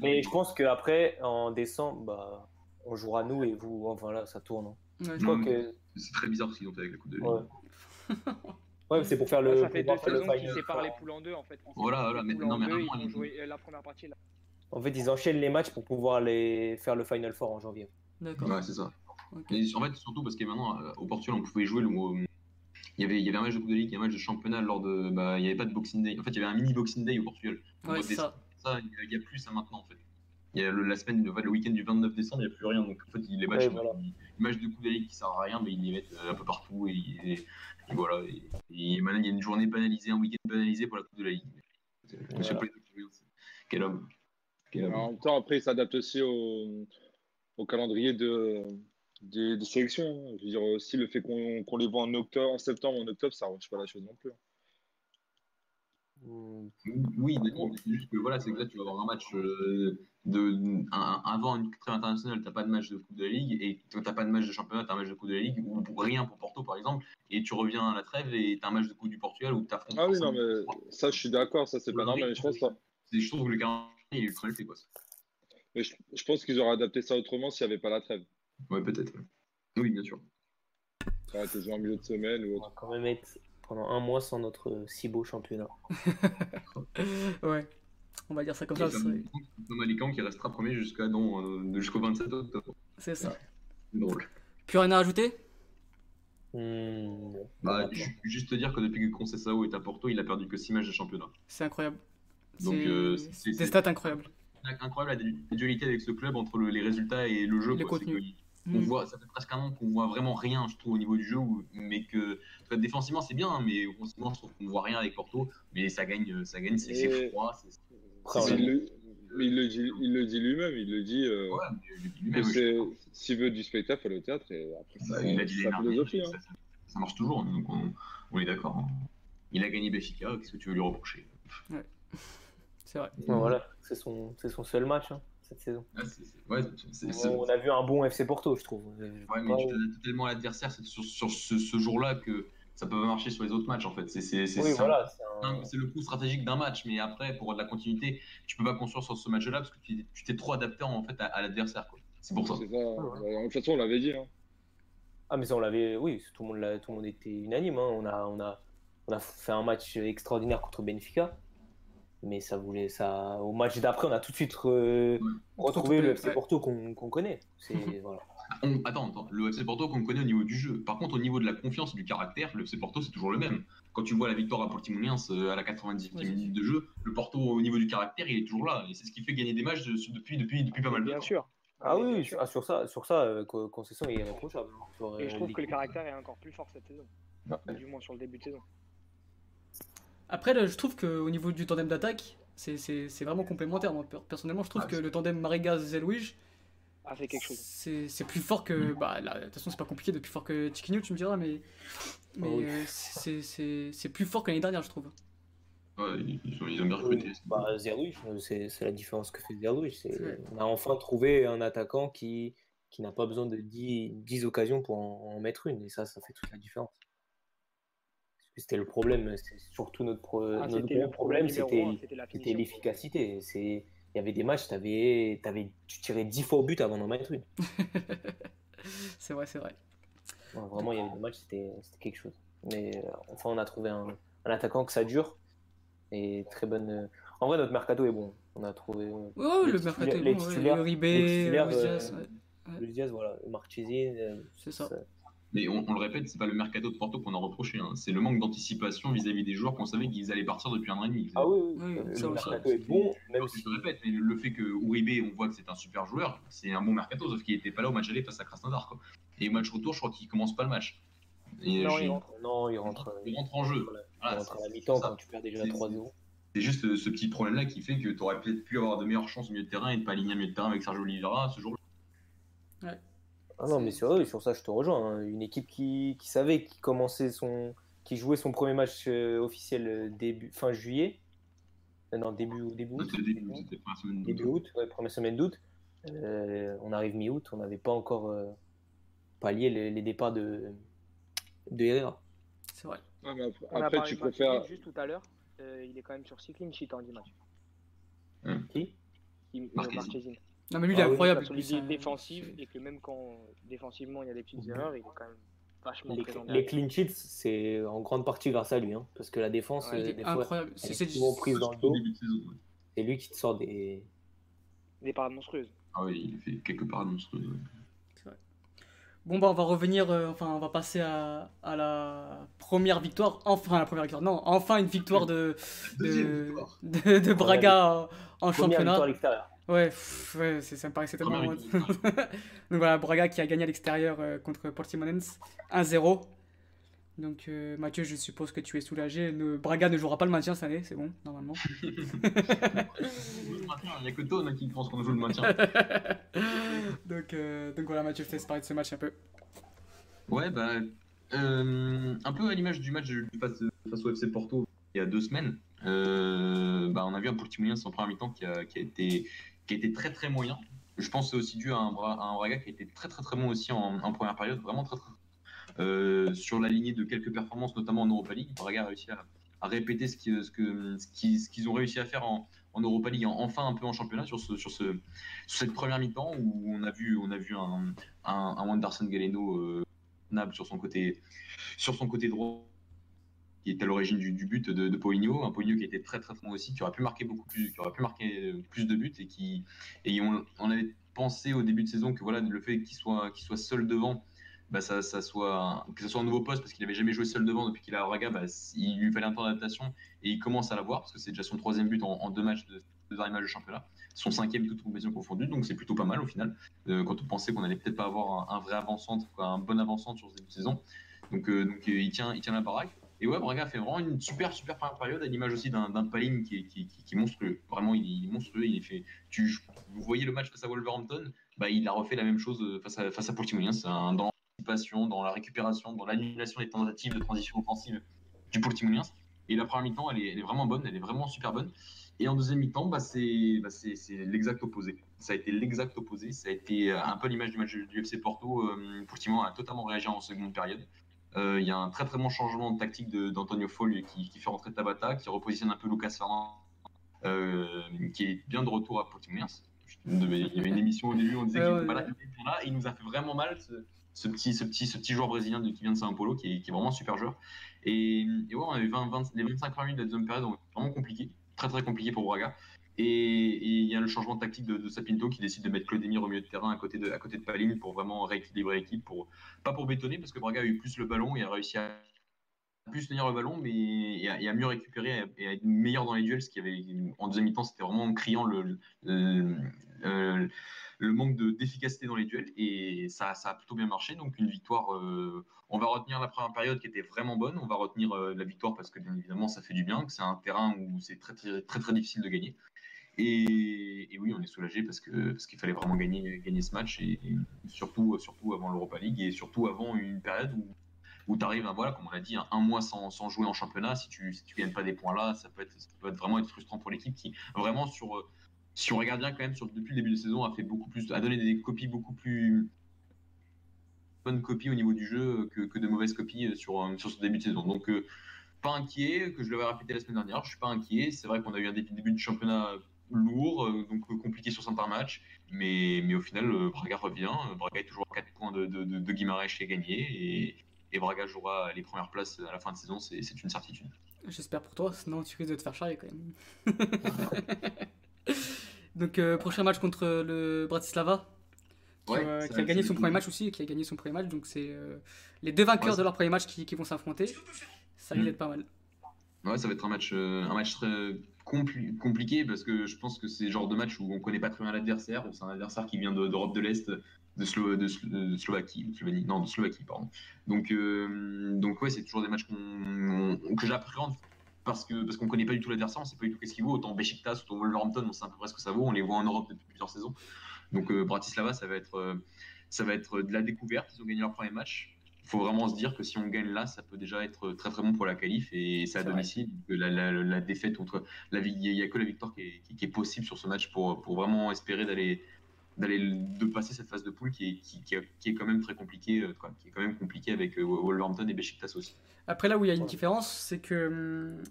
Mais je pense qu'après, en décembre, bah, on jouera nous et vous. Enfin là, ça tourne. hein. Ouais, Je crois Non, que. C'est très bizarre ce qu'ils ont fait avec la Coupe de la Ouais. Ligue. Ouais, c'est pour faire le. ça fait deux saisons séparent les poules en deux en fait. Ils Voilà, voilà, mais- non, mais deux, ils euh, la première partie là. En fait, ils enchaînent les matchs pour pouvoir les faire le Final Four en janvier. D'accord. Ouais, c'est ça. Et en fait, surtout parce que maintenant, euh, au Portugal, on pouvait jouer le. au- Il y, avait, il y avait un match de Coupe de Ligue, un match de championnat lors de. Bah, il n'y avait pas de Boxing Day. En fait, il y avait un mini Boxing Day au Portugal. Ouais, c'est ça. Ça, il n'y a, plus ça maintenant en fait. Il y a le, la semaine, le, le week-end du 29 décembre, il n'y a plus rien. Donc en fait, les matchs, Ouais, voilà. les matchs de Ligue qui servent à rien, mais ils les mettent euh, un peu partout. Et, et- et voilà. Et, et maintenant, il y a une journée banalisée, un week-end banalisé pour la Coupe de la Ligue. Monsieur Voilà. Quel homme. Quel homme. En même temps, après, il s'adapte aussi au, au calendrier de, des, sélections. hein. Je veux dire, aussi, le fait qu'on qu'on les voit en octobre, en septembre, en octobre, ça ne range pas la chose non plus. Oui, d'accord. C'est juste que voilà, c'est que là, tu vas avoir un match euh, de, un- avant une trêve internationale, t'as pas de match de Coupe de la Ligue, et t'as pas de match de championnat, t'as un match de Coupe de la Ligue, ou pour rien pour Porto par exemple, et tu reviens à la trêve et t'as un match de Coupe du Portugal où t'affrontes. Ah oui, non, mais ça, je suis d'accord, ça, c'est pas normal. Mais je pense, pas- Je trouve que le calendrier il est ultra fait, quoi. mais je, je pense qu'ils auraient adapté ça autrement s'il n'y avait pas la trêve. Ouais, peut-être. Oui, bien sûr. Ça aurait été joué en milieu de semaine ou On autre. va quand même être pendant un mois sans notre euh, si beau championnat. *laughs* ouais, on va dire ça comme Et ça. Alicante qui restera premier jusqu'à non, euh, jusqu'au 27 octobre. C'est ça. Drôle. Plus rien à ajouter Hmm. Bah, juste te dire que depuis que Conceição est à Porto, il a perdu que 6 matchs de championnat. C'est incroyable. Donc, C'est euh, c'est- des stats incroyables. Incroyable la dualité avec ce club entre le- les résultats et le jeu. Les quoi. C'est contenus. que On Mm. voit, ça fait presque un an qu'on voit vraiment rien, je trouve, au niveau du jeu, mais que défensivement c'est bien, mais offensivement je trouve qu'on voit rien avec Porto, mais ça gagne, ça gagne, c'est froid, il, le, le dit, il le dit lui-même, il le dit. euh, le lui-même, S'il veut du spectacle, il faut aller au théâtre. Et après, bah, c'est il a dit philosophie. Hein. ça, ça marche toujours, donc on, on est d'accord. hein. Il a gagné Benfica, qu'est-ce que tu veux lui reprocher? *laughs* C'est vrai. Ouais, voilà, c'est son, c'est son seul match hein, cette saison. Ah, ouais, On a vu un bon FC Porto, je trouve. Je Ouais, mais tu où- tellement à l'adversaire c'est sur, sur ce, ce jour-là que ça peut pas marcher sur les autres matchs en fait. C'est Oui, voilà. un- le coup stratégique d'un match, mais après, pour de la continuité, tu peux pas construire sur ce match-là parce que tu t'es trop adapté en fait à, à l'adversaire. C'est pour ça. Ça. De toute façon, on l'avait dit. Hein. Ah, mais ça, on l'avait. Oui, tout le monde, tout le monde était unanime. hein. On, a, on, a, on a fait un match extraordinaire contre Benfica. Mais ça voulait. ça Au match d'après, on a tout de suite re- retrouvé le FC. Porto qu'on connaît. C'est. *laughs* voilà. On- attends, attends, le FC Porto qu'on connaît au niveau du jeu. Par contre, au niveau de la confiance et du caractère, le FC Porto c'est toujours le même. Quand tu vois la victoire à Portimonense euh, à la 90e Ouais. minute de jeu, le Porto au niveau du caractère il est toujours là. Et c'est ce qui fait gagner des matchs de- depuis, depuis, depuis pas mal de Bien temps. sûr. Ah oui, bien oui, sûr. ah, sur ça, sur ça euh, Co- Concession est irréprochable. hein, sur, Et euh, je trouve que le caractère est encore plus fort cette saison. Du moins sur le début de saison. Après, là, je trouve qu'au niveau du tandem d'attaque, c'est- c'est c'est vraiment complémentaire. Moi, personnellement, je trouve Ah, que le tandem Mariga-Zelouige, A fait quelque chose. c'est c'est plus fort que. Bah, là, de toute façon, c'est pas compliqué de plus fort que Tiquinho, tu me diras, mais. Mais Oh oui. euh, c'est- c'est c'est plus fort que l'année dernière, je trouve. Ouais, ils, ont, ils ont bien recruté. Bah, Zerlouis, c'est c'est la différence que fait Ouais. On a enfin trouvé un attaquant qui, qui n'a pas besoin de 10, 10 occasions pour en, en mettre une. Et ça, ça fait toute la différence. C'était le problème, c'est surtout notre, pro- Ah, notre c'était gros le problème, c'était l'efficacité. C'est- Il y avait des matchs, t'avais, t'avais, tu tirais 10 fois au but avant d'en mettre une. *laughs* c'est vrai, c'est vrai. Ouais, vraiment, il y avait des matchs, c'était quelque chose. Mais euh, enfin, on a trouvé un, un attaquant que ça dure. Et très bonne. euh, En vrai, notre mercato est bon. On a trouvé. euh, Ouais, ouais, Les le mercato est les bon, ouais. titulaires, Luis euh, Diaz, ouais, Diaz, voilà, Marchesine. c'est ça. Mais on, on le répète, c'est pas le mercato de Porto qu'on a reproché, hein. c'est le manque d'anticipation vis-à-vis des joueurs qu'on savait qu'ils allaient partir depuis un an et demi. Ah oui, oui, Oui, euh, ça le aussi. mercato est bon, même si. Je le répète, mais le fait que Uribe, on voit que c'est un super joueur, c'est un bon mercato, sauf qu'il était pas là au match aller face à Krasnodar. Quoi. Et au match retour, je crois qu'il commence pas le match. Et Non, il rentre. Non, il rentre. Il rentre en jeu. Il Voilà, rentre à la c'est- mi-temps quand tu perds déjà C'est- 3-0. C'est juste euh, ce petit problème-là qui fait que tu aurais peut-être pu avoir de meilleures chances au milieu de terrain et de pas aligner au milieu de terrain avec Sergio Oliveira ce jour-là. Ah non, mais sur ça, je te rejoins. hein. Une équipe qui, qui savait, qui commençait son. qui jouait son premier match euh, officiel euh, début, fin juillet. Euh, Non, début, début août. C'était début, c'était la première semaine Début d'août. août, ouais, première semaine d'août. Euh, on arrive mi-août, on n'avait pas encore euh, pallié les, les départs de, de Herrera. C'est vrai. Ouais, mais après, On a après, parlé tu Martinez préfères. juste tout à l'heure. Euh, il est quand même sur 6 clean sheets en 10 matchs. Qui? Marquezine. Non, mais lui, il est Ah oui, incroyable. Les c'est un- défensives et que même quand défensivement il y a des petites erreurs, il est quand même vachement les, présent. les clean sheets, c'est en grande partie grâce à lui. hein, parce que la défense, Ouais, euh, des incroyable. C'est est c'est- souvent prise dans le dos. C'est lui qui te sort des. Des parades monstrueuses. Ah oui, il fait quelques parades monstrueuses. ouais. Bon bah on va revenir, euh, enfin on va passer à, à la première victoire, enfin la première victoire, non, enfin une victoire de, de, victoire. de, de Braga en, en Première championnat. victoire à l'extérieur. Ouais, pff, ouais c'est- ça me paraissait tellement... *laughs* Donc voilà, Braga qui a gagné à l'extérieur euh, contre Portimonense 1-0. Donc euh, Mathieu, je suppose que tu es soulagé. Ne- Braga ne jouera pas le maintien cette année, c'est bon, normalement. *laughs* Il n'y a que Tone qui pense qu'on joue le maintien. *laughs* donc, euh, donc voilà, Mathieu, je te laisse parler de ce match un peu. Ouais, bah, euh, un peu à l'image du match face, face au FC Porto il y a deux semaines. bah, on a vu un Portimonense en première mi-temps qui a, qui, a été, qui été très très moyen. Je pense que c'est aussi dû à un, à un Braga qui a été très très très bon aussi en, première période, vraiment très très. Euh, sur la lignée de quelques performances, notamment en Europa League, Braga a réussi à, répéter ce qu'ils ce que, ce qu'ils- ce qu'ils ont réussi à faire en, Europa League, en- enfin un peu en championnat sur, ce, sur, ce, sur cette première mi-temps où on a vu, on a vu un, un, Wanderson Galeno euh, sur son côté, sur son côté droit qui est à l'origine du, but de, de un Paulinho qui était très très bon aussi, qui aurait pu marquer beaucoup plus, qui aurait pu marquer euh, plus de buts et qui et on, on avait pensé au début de saison que voilà le fait qu'il soit qu'il soit seul devant, bah ça, ça soit que ce soit un nouveau poste parce qu'il avait jamais joué seul devant depuis qu'il est à bah, il lui fallait un temps d'adaptation et il commence à l'avoir parce que c'est déjà son troisième but en, deux matchs de deux derniers matchs de championnat, son cinquième toute compétition confondue, donc c'est plutôt pas mal au final. Euh, quand on pensait qu'on allait peut-être pas avoir un, vrai avant-centre, un bon avant-centre sur ce début de saison, donc euh, donc il tient il tient la baraque. Et ouais, Braga fait vraiment une super, super première période, à l'image aussi d'un Paline qui est, monstrueux. Vraiment, il, est monstrueux. Il est fait, vous voyez le match face à Wolverhampton, bah, il a refait la même chose euh, face à, face à. C'est un- dans l'anticipation, dans la récupération, dans l'annulation des tentatives de transition offensive du Portimonense. Et la première mi-temps, elle est, vraiment bonne, elle est vraiment super bonne. Et en deuxième mi-temps, bah, c'est bah, l'exact opposé. Ça a été l'exact opposé. Ça a été euh, un peu l'image du match du FC Porto. Euh, a totalement réagi en seconde période. Euh, Il y a un très très bon changement de tactique d'Antonio Foll qui, qui fait rentrer Tabata, qui repositionne un peu Lucas Fernand, euh, qui est bien de retour à Portimonense. Il y avait une émission au début, on disait qu'il ouais, était pas là, il était là, et il nous a fait vraiment mal ce, ce petit, ce, petit, ce petit joueur brésilien de- qui vient de Sao Paulo, qui est, qui est vraiment un super joueur. Et, et ouais, on avait 20, 20 les 25 premières minutes de la deuxième période ont été vraiment compliqué, très très compliqué pour Braga. Et il y a le changement de tactique de, Sapinto qui décide de mettre Claudemir au milieu de terrain à côté de, à côté de pour vraiment rééquilibrer l'équipe, pour, pas pour bétonner parce que Braga a eu plus le ballon et a réussi à plus tenir le ballon, mais à, mieux récupérer et à être meilleur dans les duels. Ce qui avait en deuxième mi-temps, c'était vraiment criant le, le, le manque de- d'efficacité dans les duels et ça, ça a plutôt bien marché. Donc une victoire. euh, on va retenir la première période qui était vraiment bonne. On va retenir euh, la victoire parce que bien évidemment ça fait du bien, que c'est un terrain où c'est très très très difficile de gagner. Et, oui, on est soulagé parce que parce qu'il fallait vraiment gagner gagner ce match et, surtout surtout avant l'Europa League et surtout avant une période où où tu arrives, voilà, comme on a dit, un, un mois sans, sans jouer en championnat, si tu si tu gagnes pas des points là, ça peut être, ça peut être vraiment être frustrant pour l'équipe qui vraiment sur euh, si on regarde bien quand même sur depuis le début de saison a fait beaucoup plus, a donné des copies beaucoup plus bonnes copies au niveau du jeu que, que de mauvaises copies sur euh, sur ce début de saison. Donc euh, pas inquiet, que je l'avais répété la semaine dernière, je suis pas inquiet. C'est vrai qu'on a eu un début de championnat lourd, euh, donc euh, compliqué sur certains matchs, mais, mais au final, euh, Braga revient. Braga est toujours à 4 points de, de, de, de Guimarães qui est gagné, et, et Braga jouera les premières places à la fin de saison, c'est c'est une certitude. J'espère pour toi, sinon tu risques de te faire charrier quand même. *laughs* Donc, euh, prochain match contre le Bratislava, qui, Ouais, euh, ça- qui a gagné son premier match aussi, et qui a gagné son premier match. Donc, c'est euh, les deux vainqueurs Ouais, de leur premier match qui, qui vont s'affronter. Ça risque Mm. d'être pas mal. Ouais, ça va être un match, un match très compli- compliqué parce que je pense que c'est le genre de match où on connaît pas très bien l'adversaire, c'est un adversaire qui vient de- d'Europe de, l'Est, de, Slo- de Slo- de Slovaquie, non, de Slovaquie, pardon. Donc, euh, donc ouais, c'est toujours des matchs qu'on- que j'appréhende parce que parce qu'on connaît pas du tout l'adversaire, on sait pas du tout qu'est-ce qu'il vaut. Autant Besiktas, autant Wolverhampton, on sait à peu près ce que ça vaut, on les voit en Europe depuis plusieurs saisons. Donc euh, Bratislava, ça va être euh, ça va être de la découverte. Ils ont gagné leur premier match. Il faut vraiment se dire que si on gagne là, ça peut déjà être très très bon pour la qualif et c'est à domicile. que La, la- la défaite contre la il y a que la victoire qui est, qui- qui est possible sur ce match pour, pour vraiment espérer d'aller d'aller de passer cette phase de poule qui est, qui, qui est, qui est quand même très compliquée, euh, quoi, qui est quand même compliquée avec euh, Wolverhampton et Besiktas aussi. Après, là où il y a une différence, c'est que hum,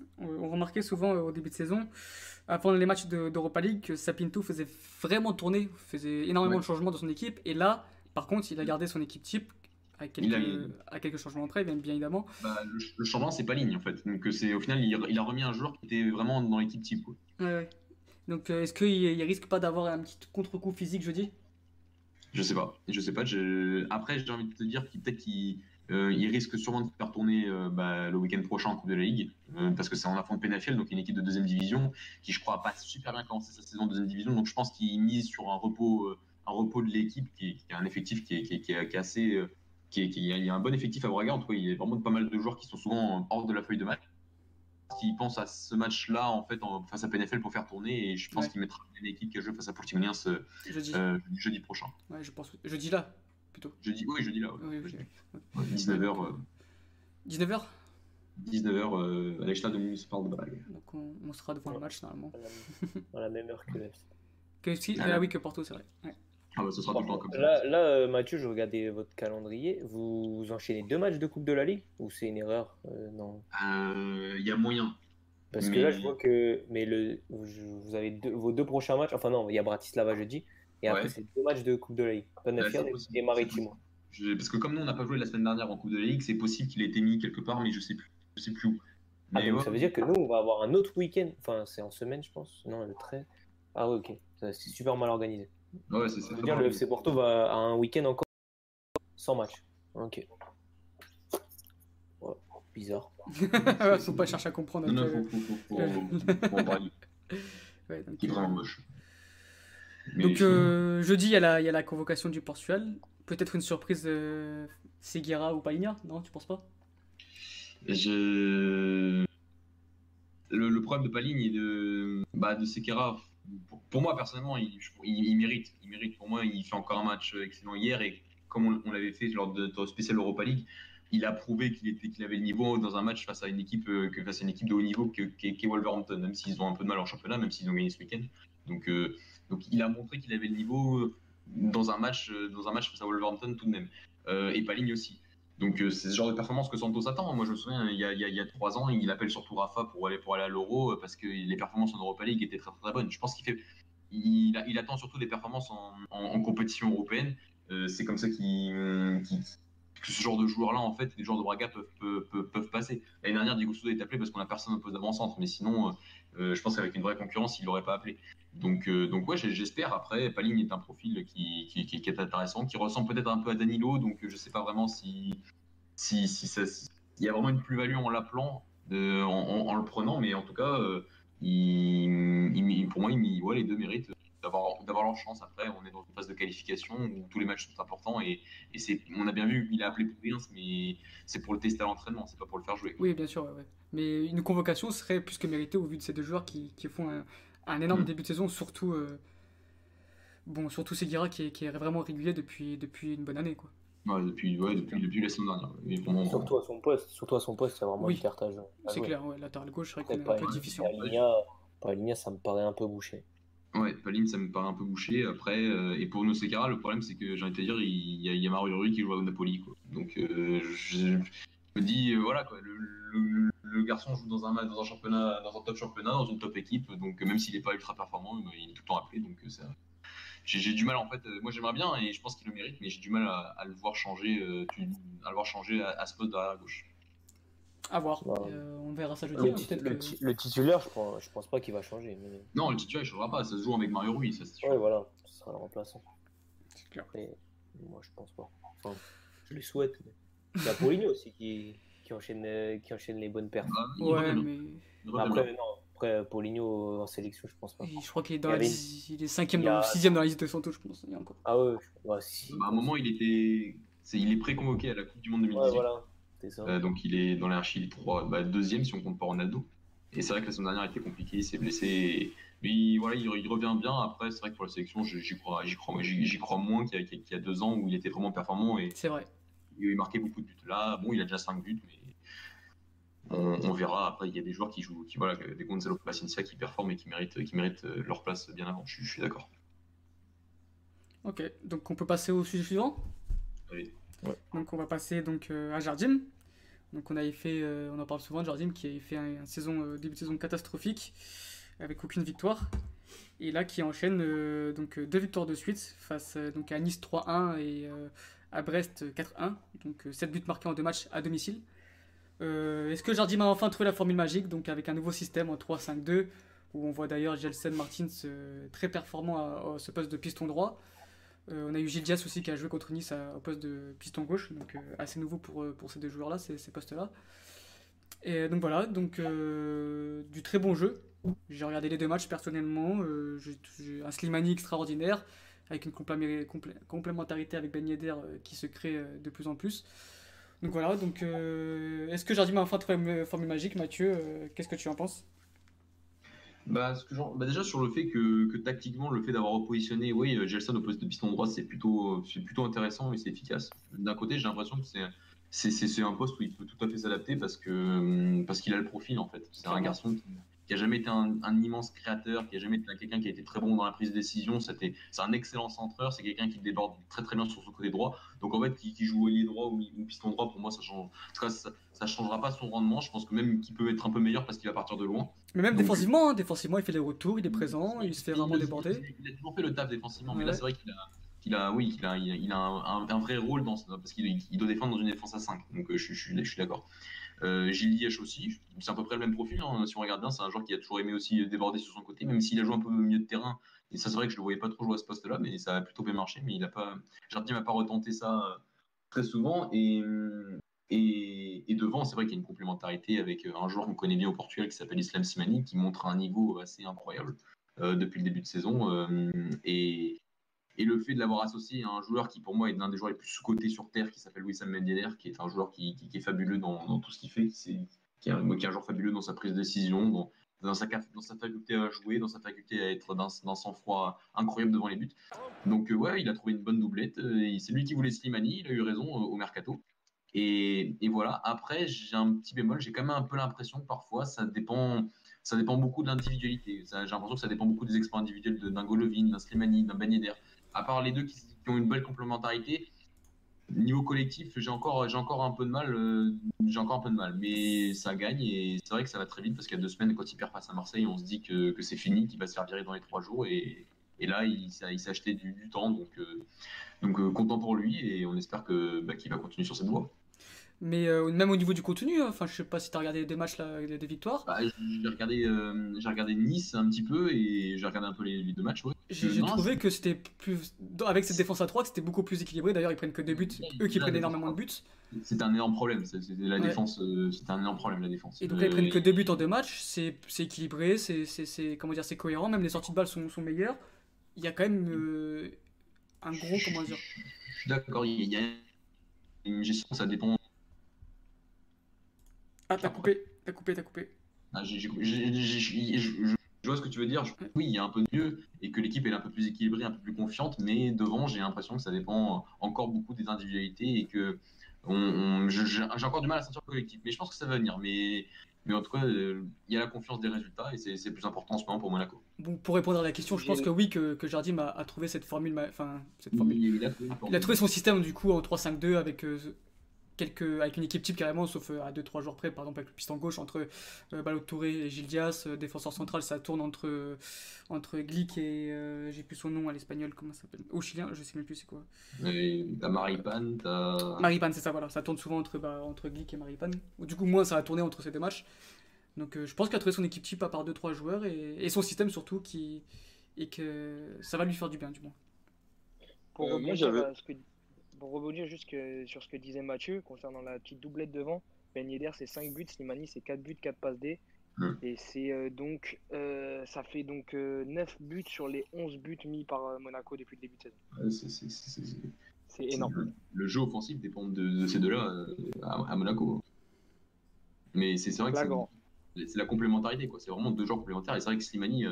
on remarquait souvent euh, au début de saison, avant les matchs de- d'Europa League, que Sapinto faisait vraiment tourner, faisait énormément Ouais. de changements dans son équipe. Et là, par contre, il a gardé son équipe type à quelques, a à quelques changements près, bien, évidemment. Bah, le, le changement, c'est pas ligne en fait. Donc euh, c'est au final, il, il a remis un joueur qui était vraiment dans l'équipe type. quoi. Ouais, ouais. Donc, euh, est-ce qu'il il risque pas d'avoir un petit contre-coup physique jeudi? Je sais pas. Je sais pas. je- Après, j'ai envie de te dire qu'il peut-être qu'il euh, il risque sûrement de faire tourner euh, bah, le week-end prochain en Coupe de la Ligue, euh, parce que c'est en affront Penafiel, donc une équipe de deuxième division qui, je crois, a pas super bien commencé sa saison en deuxième division. Donc je pense qu'il mise sur un repos, un repos de l'équipe qui, est- qui a un effectif qui est, qui est- qui est- qui est assez, qui est- qui est- il y a un bon effectif à Braga. En tout cas, il y a vraiment pas mal de joueurs qui sont souvent hors de la feuille de match. Qui pense à ce match-là en fait en- face à PNFL pour faire tourner et je pense Ouais. qu'il mettra une équipe qui a joué face à Portimonense euh, Jeudi. euh, jeudi prochain. Ouais, je pense. Jeudi là, plutôt. Jeudi, oui, jeudi là. ouais. Oui, oui. Ouais, 19h. 19h 19h euh, à l'échelle de Municipal de Braga. Donc on, on sera devant le match normalement. À la, à la même heure que *laughs* l'FC. Que si- Ah, ah, oui, que Porto, c'est vrai. Ouais. Ah bah ce sera tout le temps comme ça. Là, là euh, Mathieu, je regardais votre calendrier. Vous, vous enchaînez deux matchs de Coupe de la Ligue Ou c'est une erreur Euh, Non? Euh, Il y a moyen. Parce que là, je vois que mais le, vous, avez deux- vos deux prochains matchs. Enfin, non, il y a Bratislava jeudi. Et après, Ouais. c'est deux matchs de Coupe de la Ligue. C'est et- et Maritimo. Je- parce que comme nous on n'a pas joué la semaine dernière en Coupe de la Ligue, c'est possible qu'il ait été mis quelque part, mais je sais plus, je sais plus où. Ah, Mais donc ouais, ça veut dire que nous, on va avoir un autre week-end. Enfin, c'est en semaine, je pense. Non, le 13. Ah, ouais, ok. Ça, C'est super mal organisé. Ouais, c'est dire le FC Porto va à un week-end encore sans match. Ok. Ouais, bizarre. *laughs* Faut pas chercher à comprendre. Non, non, euh, faut, faut, *laughs* ouais, donc, est euh, vraiment moche. Mais Donc euh, jeudi, il y, a la- il y a la convocation du Portugal. Peut-être une surprise de Seguera ou Palinha, non Tu penses pas? Je... Le, le problème de Paligne et de, bah, de Sekera, pour, moi personnellement, il, mérite. Il mérite. Pour moi, il fait encore un match excellent hier et comme on, l'avait fait lors de notre spécial Europa League, il a prouvé qu'il avait le niveau dans un match face à une équipe euh, face à une équipe de haut niveau que- qu'est qu'est Wolverhampton, même s'ils ont un peu de mal en championnat, même s'ils ont gagné ce week-end. Donc, euh, donc il a montré qu'il avait le niveau dans un match euh, dans un match face à Wolverhampton tout de même. Euh, et Paligne aussi. Donc euh, c'est ce genre de performance que Santos attend. Moi je me souviens, il y a, il y a- trois ans, il appelle surtout Rafa pour aller, pour aller à l'Euro euh, parce que les performances en Europa League étaient très très, bonnes. Je pense qu'il fait, il, attend surtout des performances en, compétition européenne. Euh, c'est comme ça qu'il- que ce genre de joueurs-là, en fait, les joueurs de Braga peuvent, peuvent, peuvent- peuvent passer. L'année dernière, Diego Souza est appelé parce qu'on a personne au poste d'avant-centre, mais sinon, euh, je pense qu'avec une vraie concurrence, il l'aurait pas appelé. Donc, euh, donc ouais, j'espère. Après, Paligne est un profil qui, qui, est intéressant, qui ressemble peut-être un peu à Danilo, donc je sais pas vraiment si, si, si ça, y a vraiment une plus-value en l'appelant, en, le prenant, mais en tout cas, euh, il- pour moi, il, ouais, les deux méritent d'avoir d'avoir leur chance. Après, on est dans une phase de qualification où tous les matchs sont importants et, et c'est, on a bien vu, il a appelé pour rien, mais c'est pour le tester à l'entraînement, c'est pas pour le faire jouer. Oui, bien sûr, ouais, ouais. Mais une convocation serait plus que méritée au vu de ces deux joueurs qui, qui font un, un énorme Mm. début de saison, surtout, euh, bon, surtout Seguera qui est, qui est vraiment régulier depuis, depuis une bonne année. Quoi. Ouais, depuis, ouais, depuis, depuis la semaine dernière. Et Surtout à son poste. Surtout à son poste, il y a vraiment Oui. une cartage. à C'est clair, ouais, latéral gauche, c'est un peu difficile. Palinha, ça me paraît un peu bouché. Ouais, Paline, ça me paraît un peu bouché. Après, euh, et pour Nosekara, le problème, c'est que j'ai envie de te dire, il y a, Mario qui joue au Napoli. Quoi. Donc, euh, je, me dis, euh, voilà, le, garçon joue dans un, dans un championnat, dans un top championnat, dans une top équipe. Donc, même s'il n'est pas ultra performant, il est tout le temps appelé. Donc, ça, j'ai, du mal, en fait. moi, j'aimerais bien et je pense qu'il le mérite, mais j'ai du mal à, à le voir changer, à le voir changer à, à ce poste derrière la gauche. À voir, Ouais. Euh, on verra ça jeudi. Le, hein, le que- ti- le titulaire, je pense, je pense pas qu'il va changer. Mais... Non, le titulaire, il ne changera pas. Ça se joue avec Mario Rui, ça, c'est sûr. Ouais, voilà, ce sera le remplaçant. C'est clair. Moi, je pense pas. Enfin, je le souhaite. mais- Il y a Paulinho *laughs* aussi qui, qui, enchaîne, euh, qui enchaîne les bonnes pertes. Ah, Ouais, mais. Après, non, après, Paulinho en sélection, je pense pas. je crois qu'il est dans la il est cinquième, il y a- dans, sixième dans la liste de Santos, je pense. Il y a encore. Ah ouais, je- ouais, si. Bah, à un moment, il était, c'est, il est pré-convoqué à la Coupe du Monde 2018. Ouais, voilà, ça. Euh, donc il est dans l'archi 3, bah, deuxième si on compte pas Ronaldo. Et c'est vrai que la semaine dernière était compliqué, il s'est blessé. et- Mais il- voilà, il, il revient bien. Après, c'est vrai que pour la sélection, j'y crois, j'y crois, crois moins qu'il y, a- qu'il y a deux ans où il était vraiment performant et C'est vrai. il marquait beaucoup de buts. Là, bon, il a déjà 5 buts, mais on, on verra. Après, il y a des joueurs qui jouent, qui voilà, des Gonzalo Paciencia qui performent et qui méritent, qui méritent euh, leur place bien avant. Je, suis- je suis d'accord. Ok, donc on peut passer au sujet suivant? Donc on va passer donc euh, à Jardim. Euh, on en parle souvent de Jardim qui avait fait un, euh, début de saison catastrophique avec aucune victoire. Et là qui enchaîne donc deux victoires de suite face donc à Nice 3-1 et à Brest 4-1. Donc 7 buts marqués en deux matchs à domicile. Est-ce que Jardim a enfin trouvé la formule magique donc avec un nouveau système en 3-5-2 où on voit d'ailleurs Jelsen Martins très performant à, à ce poste de piston droit? Euh, on a eu Gilles Diaz aussi qui a joué contre Nice à- au poste de piston gauche, donc euh, assez nouveau pour, euh, pour ces deux joueurs-là, ces, postes-là. Et donc voilà, donc du très bon jeu. J'ai regardé les deux matchs personnellement. j'ai un Slimani extraordinaire, avec une complémentarité avec Ben Yedder qui se crée de plus en plus. Donc voilà, donc est-ce que Jardim a enfin trouvé une formule magique, Mathieu Qu'est-ce que tu en penses? Bah, ce que bah, déjà sur le fait que, que tactiquement, le fait d'avoir repositionné, oui, euh, Gelson au poste de piston droit, c'est plutôt, c'est plutôt intéressant et c'est efficace. D'un côté, j'ai l'impression que c'est c'est c'est un poste où il peut tout à fait s'adapter parce que parce qu'il a le profil en fait. C'est un garçon qui, qui a jamais été un, un, immense créateur, qui a jamais été quelqu'un qui a été très bon dans la prise de décision. C'était, c'est un excellent centreur, c'est quelqu'un qui déborde très très bien sur son côté droit. Donc en fait, qui, qui joue ailier droit ou, ou, piston droit, pour moi, ça change. En tout cas, ça, ça changera pas son rendement. Je pense que même qu'il peut être un peu meilleur parce qu'il va partir de loin. Mais même Donc, défensivement, hein, défensivement, il fait les retours, il est présent, il se fait vraiment déborder. Il a toujours fait le taf défensivement, mais là c'est vrai qu'il a il a, oui, il a, il a un, un, un, vrai rôle dans, parce qu'il il doit défendre dans une défense à 5. Donc, je, je, je suis d'accord. Euh, Gilles aussi, c'est à peu près le même profil. Hein, si on regarde bien, c'est un joueur qui a toujours aimé aussi déborder sur son côté, même s'il a joué un peu milieu de terrain. Et ça, c'est vrai que je ne le voyais pas trop jouer à ce poste-là, mais ça a plutôt bien marché. Mais il a pas, Jardim n'a pas retenté ça très souvent. Et, devant, c'est vrai qu'il y a une complémentarité avec un joueur qu'on connaît bien au Portugal qui s'appelle Islam Simani, qui montre un niveau assez incroyable euh, depuis le début de saison. Euh, et, et le fait de l'avoir associé à un joueur qui, pour moi, est l'un des joueurs les plus sous-cotés sur Terre, qui s'appelle Wissam Mendieder, qui est un joueur qui, est fabuleux dans, tout ce qu'il fait, qui est, un, joueur fabuleux dans sa prise de décision, dans, sa, dans faculté à jouer, dans sa faculté à être d'un sang-froid incroyable devant les buts. Donc, euh, ouais, il a trouvé une bonne doublette. Euh, c'est lui qui voulait Slimani, il a eu raison euh, au mercato. Et, voilà. Après, j'ai un petit bémol, j'ai quand même un peu l'impression que parfois, ça dépend ça dépend beaucoup de l'individualité. J'ai l'impression que ça dépend beaucoup des exploits individuels d'un Golovin, d'un Slimani, d'un Ben à part les deux qui, qui, ont une belle complémentarité, niveau collectif, j'ai encore, j'ai encore un peu de mal, euh, j'ai encore un peu de mal, mais ça gagne et c'est vrai que ça va très vite parce qu'il y a deux semaines, quand il perd face à Marseille, on se dit que, que c'est fini, qu'il va se faire virer dans les trois jours et, et là, il, il s'est acheté du, du, temps, donc, euh, donc euh, content pour lui et on espère que bah, qu'il va continuer sur cette voie. Mais même au niveau du contenu, enfin, je sais pas si tu as regardé des matchs, là, des victoires. Bah, j'ai regardé, j'ai regardé Nice un petit peu et j'ai regardé un peu les, les deux matchs. Ouais. J'ai trouvé que c'était plus. Avec cette défense à 3, que c'était beaucoup plus équilibré. D'ailleurs, ils prennent que deux buts, eux qui prennent énormément de buts. C'est un énorme problème. C'est la défense. Euh, c'est un énorme problème la défense. Et donc là, ils prennent que deux buts en deux matchs. C'est équilibré, c'est comment dire, c'est cohérent. Même les sorties de balles sont, sont meilleures. Il y a quand même euh, un gros comment dire. Je suis d'accord. Il y a une gestion. Ça dépend ah, t'as coupé, t'as coupé, t'as coupé. Ah, j ai, j ai, j je vois ce que tu veux dire? Oui, il y a un peu mieux et que l'équipe est un peu plus équilibrée, un peu plus confiante, mais devant, j'ai l'impression que ça dépend encore beaucoup des individualités et que on, on, j'ai encore du mal à sentir le collectif. Mais je pense que ça va venir. Mais, mais en tout cas, euh, il y a la confiance des résultats et c'est plus important en ce moment pour Monaco. Bon, pour répondre à la question, je pense que oui, que, que Jardim a, a trouvé cette formule. Enfin, cette formule. Il, a, il, a, trouvé son système du coup en 3-5-2 avec. Euh, quelques, avec une équipe type carrément, sauf euh, à 2-3 jours près, par exemple avec le piston gauche entre euh, Ballot Touré et Gilles Dias, euh, défenseur central, ça tourne entre, euh, entre Glick et euh, j'ai plus son nom à l'espagnol, comment ça s'appelle? Au chilien, je sais même plus c'est quoi. T'as Maripan, t'as. Maripan, c'est ça, voilà, ça tourne souvent entre, bah, entre Glick et Maripan. Du coup, moi, ça a tourné entre ces deux matchs. Donc je pense qu'il a trouvé son équipe type à part 2-3 joueurs et, et, son système surtout qui, et que ça va lui faire du bien, du moins. Pour moi, j'avais pour rebondir juste que, sur ce que disait Mathieu concernant la petite doublette devant, Ben Yedder c'est 5 buts, Slimani c'est 4 buts, 4 passes D. Mmh. Et c'est euh, donc euh, ça fait donc euh, 9 buts sur les 11 buts mis par euh, Monaco depuis le début de saison. Ouais, c'est énorme. Le, le, jeu offensif dépend de, de ces deux-là euh, à, à, Monaco. Mais c'est vrai que c'est la complémentarité, c'est vraiment deux joueurs complémentaires. Et c'est vrai que Slimani,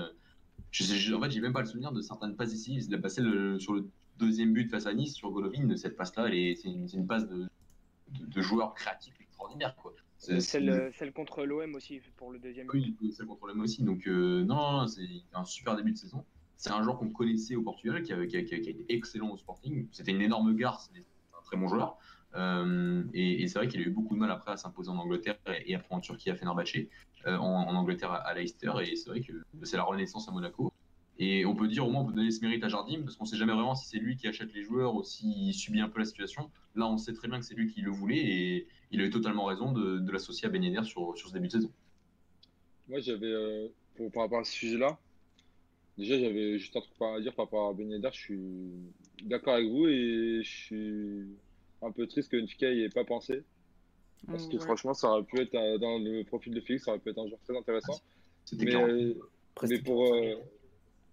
je sais, en fait, j'ai même pas le souvenir de certaines passes ici. Il a passé le, sur le deuxième but face à Nice sur Golovin, cette passe-là, c'est une, une, passe de, de, de, joueur créatif extraordinaire. Quoi. Celle, celle, contre l'OM aussi, pour le deuxième but. Oui, celle contre l'OM aussi. Donc, euh, non, c'est un super début de saison. C'est un joueur qu'on connaissait au Portugal, qui, a, qui, a, été excellent au Sporting. C'était une énorme gare, c'est un très bon joueur. Euh, et, et c'est vrai qu'il a eu beaucoup de mal après à s'imposer en Angleterre et, et, après en Turquie à Fenerbahçe, euh, en, en, Angleterre à, à Leicester. Et c'est vrai que c'est la renaissance à Monaco. Et on peut dire au moins on peut donner ce mérite à Jardim parce qu'on sait jamais vraiment si c'est lui qui achète les joueurs ou s'il subit un peu la situation. Là, on sait très bien que c'est lui qui le voulait et il a eu totalement raison de, de l'associer à Ben Yedder sur, sur ce début de saison. Moi, j'avais, euh, pour, par rapport à ce sujet-là, déjà, j'avais juste un truc à dire par rapport à Ben Yedder. Je suis d'accord avec vous et je suis un peu triste que Nfika n'y ait pas pensé. Parce que ouais. franchement, ça aurait pu être dans le profil de Félix, ça aurait pu être un joueur très intéressant. C'était mais, mais pour. Euh,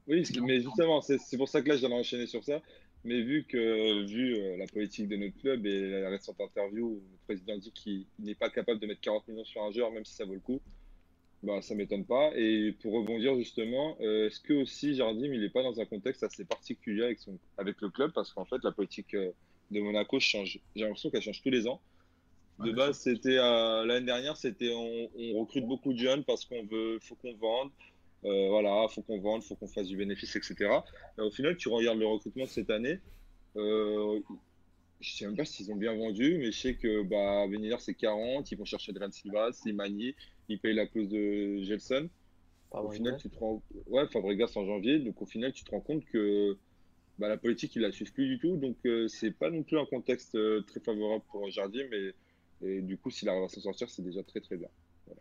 oui, mais justement, c'est pour ça que là, j'allais enchaîner sur ça. Mais vu que, vu euh, la politique de notre club et la récente interview où le président dit qu'il n'est pas capable de mettre 40 millions sur un joueur, même si ça vaut le coup, bah, ça m'étonne pas. Et pour rebondir justement, euh, est-ce que aussi Jardim, il n'est pas dans un contexte assez particulier avec, son, avec le club? Parce qu'en fait, la politique euh, de Monaco change. J'ai l'impression qu'elle change tous les ans. De base, c'était euh, l'année dernière, c'était on, on recrute beaucoup de jeunes parce qu'on veut, faut qu'on vende. Euh, voilà, faut qu'on vende, faut qu'on fasse du bénéfice, etc. Et au final, tu regardes le recrutement de cette année. Euh, je sais même pas s'ils ont bien vendu, mais je sais que bah, Beniller c'est 40, ils vont chercher Adrien Silva, Slimani, ils payent la clause de Gelson. Au final, tu te rends... Ouais, Fabregas en janvier, donc au final, tu te rends compte que bah, la politique, il la suit plus du tout, donc euh, c'est pas non plus un contexte euh, très favorable pour Jardim, mais et du coup, s'il arrive à s'en sortir, c'est déjà très très bien.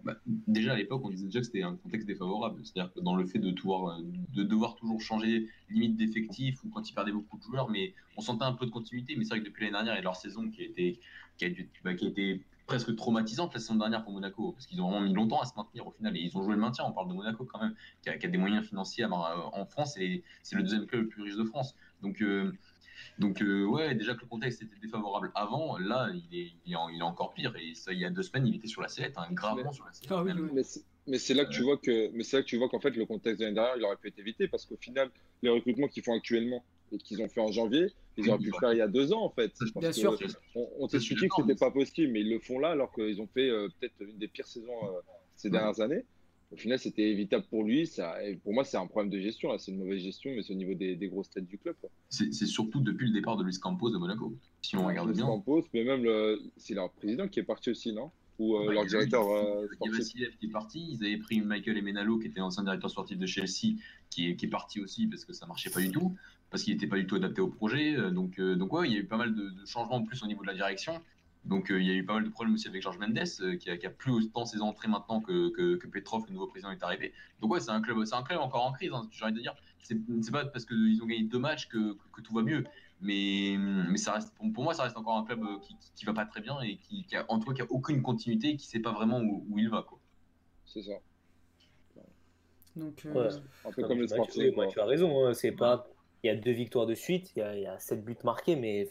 Bah, déjà à l'époque, on disait déjà que c'était un contexte défavorable. C'est-à-dire que dans le fait de, devoir, de devoir toujours changer limite d'effectif ou quand ils perdaient beaucoup de joueurs, mais on sentait un peu de continuité. Mais c'est vrai que depuis l'année dernière et leur saison qui a été, qui a, bah, qui a été presque traumatisante la saison dernière pour Monaco, parce qu'ils ont vraiment mis longtemps à se maintenir au final et ils ont joué le maintien. On parle de Monaco quand même, qui a, des moyens financiers en France et c'est le deuxième club le plus riche de France. Donc euh, donc, euh, ouais, déjà que le contexte était défavorable avant, là, il est, il est, il est encore pire. Et ça, il y a deux semaines, il était sur la sellette, hein, gravement mais, sur la sellette. Ah, oui, oui. Mais c'est là que tu vois que, mais c'est là que tu vois qu'en fait, le contexte de l'année dernière, il aurait pu être évité parce qu'au final, les recrutements qu'ils font actuellement et qu'ils ont fait en janvier, ils auraient pu le faire il y a deux ans en fait. Bien sûr. On, on t'expliquait que c'était pas possible, mais ils le font là alors qu'ils ont fait euh, peut-être une des pires saisons euh, ces dernières années. Au final, c'était évitable pour lui. Ça, et pour moi, c'est un problème de gestion. C'est une mauvaise gestion, mais c'est au niveau des, des grosses têtes du club. C'est surtout depuis le départ de Luis Campos de Monaco. Si on regarde Luis bien. Campos, mais même c'est leur président qui est parti aussi, non? Ou euh, leur directeur eu- euh, il y sportif. Qui est parti. Ils avaient pris Michael Emenalo, qui était l'ancien directeur sportif de Chelsea, qui est, qui est parti aussi parce que ça marchait pas du tout, parce qu'il n'était pas du tout adapté au projet. Euh, Donc, euh, donc ouais, il y a eu pas mal de, de changements en plus au niveau de la direction. Donc, euh, il y a eu pas mal de problèmes aussi avec Georges Mendes, euh, qui, a, qui a plus autant ses entrées maintenant que, que, que Petrov, le nouveau président, est arrivé. Donc, ouais, c'est un club, c'est un club encore en crise. Hein, j'ai envie de dire. C'est c'est pas parce qu'ils ont gagné deux matchs que, que, que tout va mieux. Mais, mais ça reste, pour, pour moi, ça reste encore un club euh, qui, qui, qui va pas très bien et qui, qui a, en tout cas, qui a aucune continuité et qui sait pas vraiment où, où il va. Quoi. C'est ça. Donc, euh, Ouais. Un peu Non, comme mais les Mathieu, sportifs. quoi. Mathieu a raison. hein, C'est pas. Il y a deux victoires de suite. Il y a, il y a sept buts marqués, mais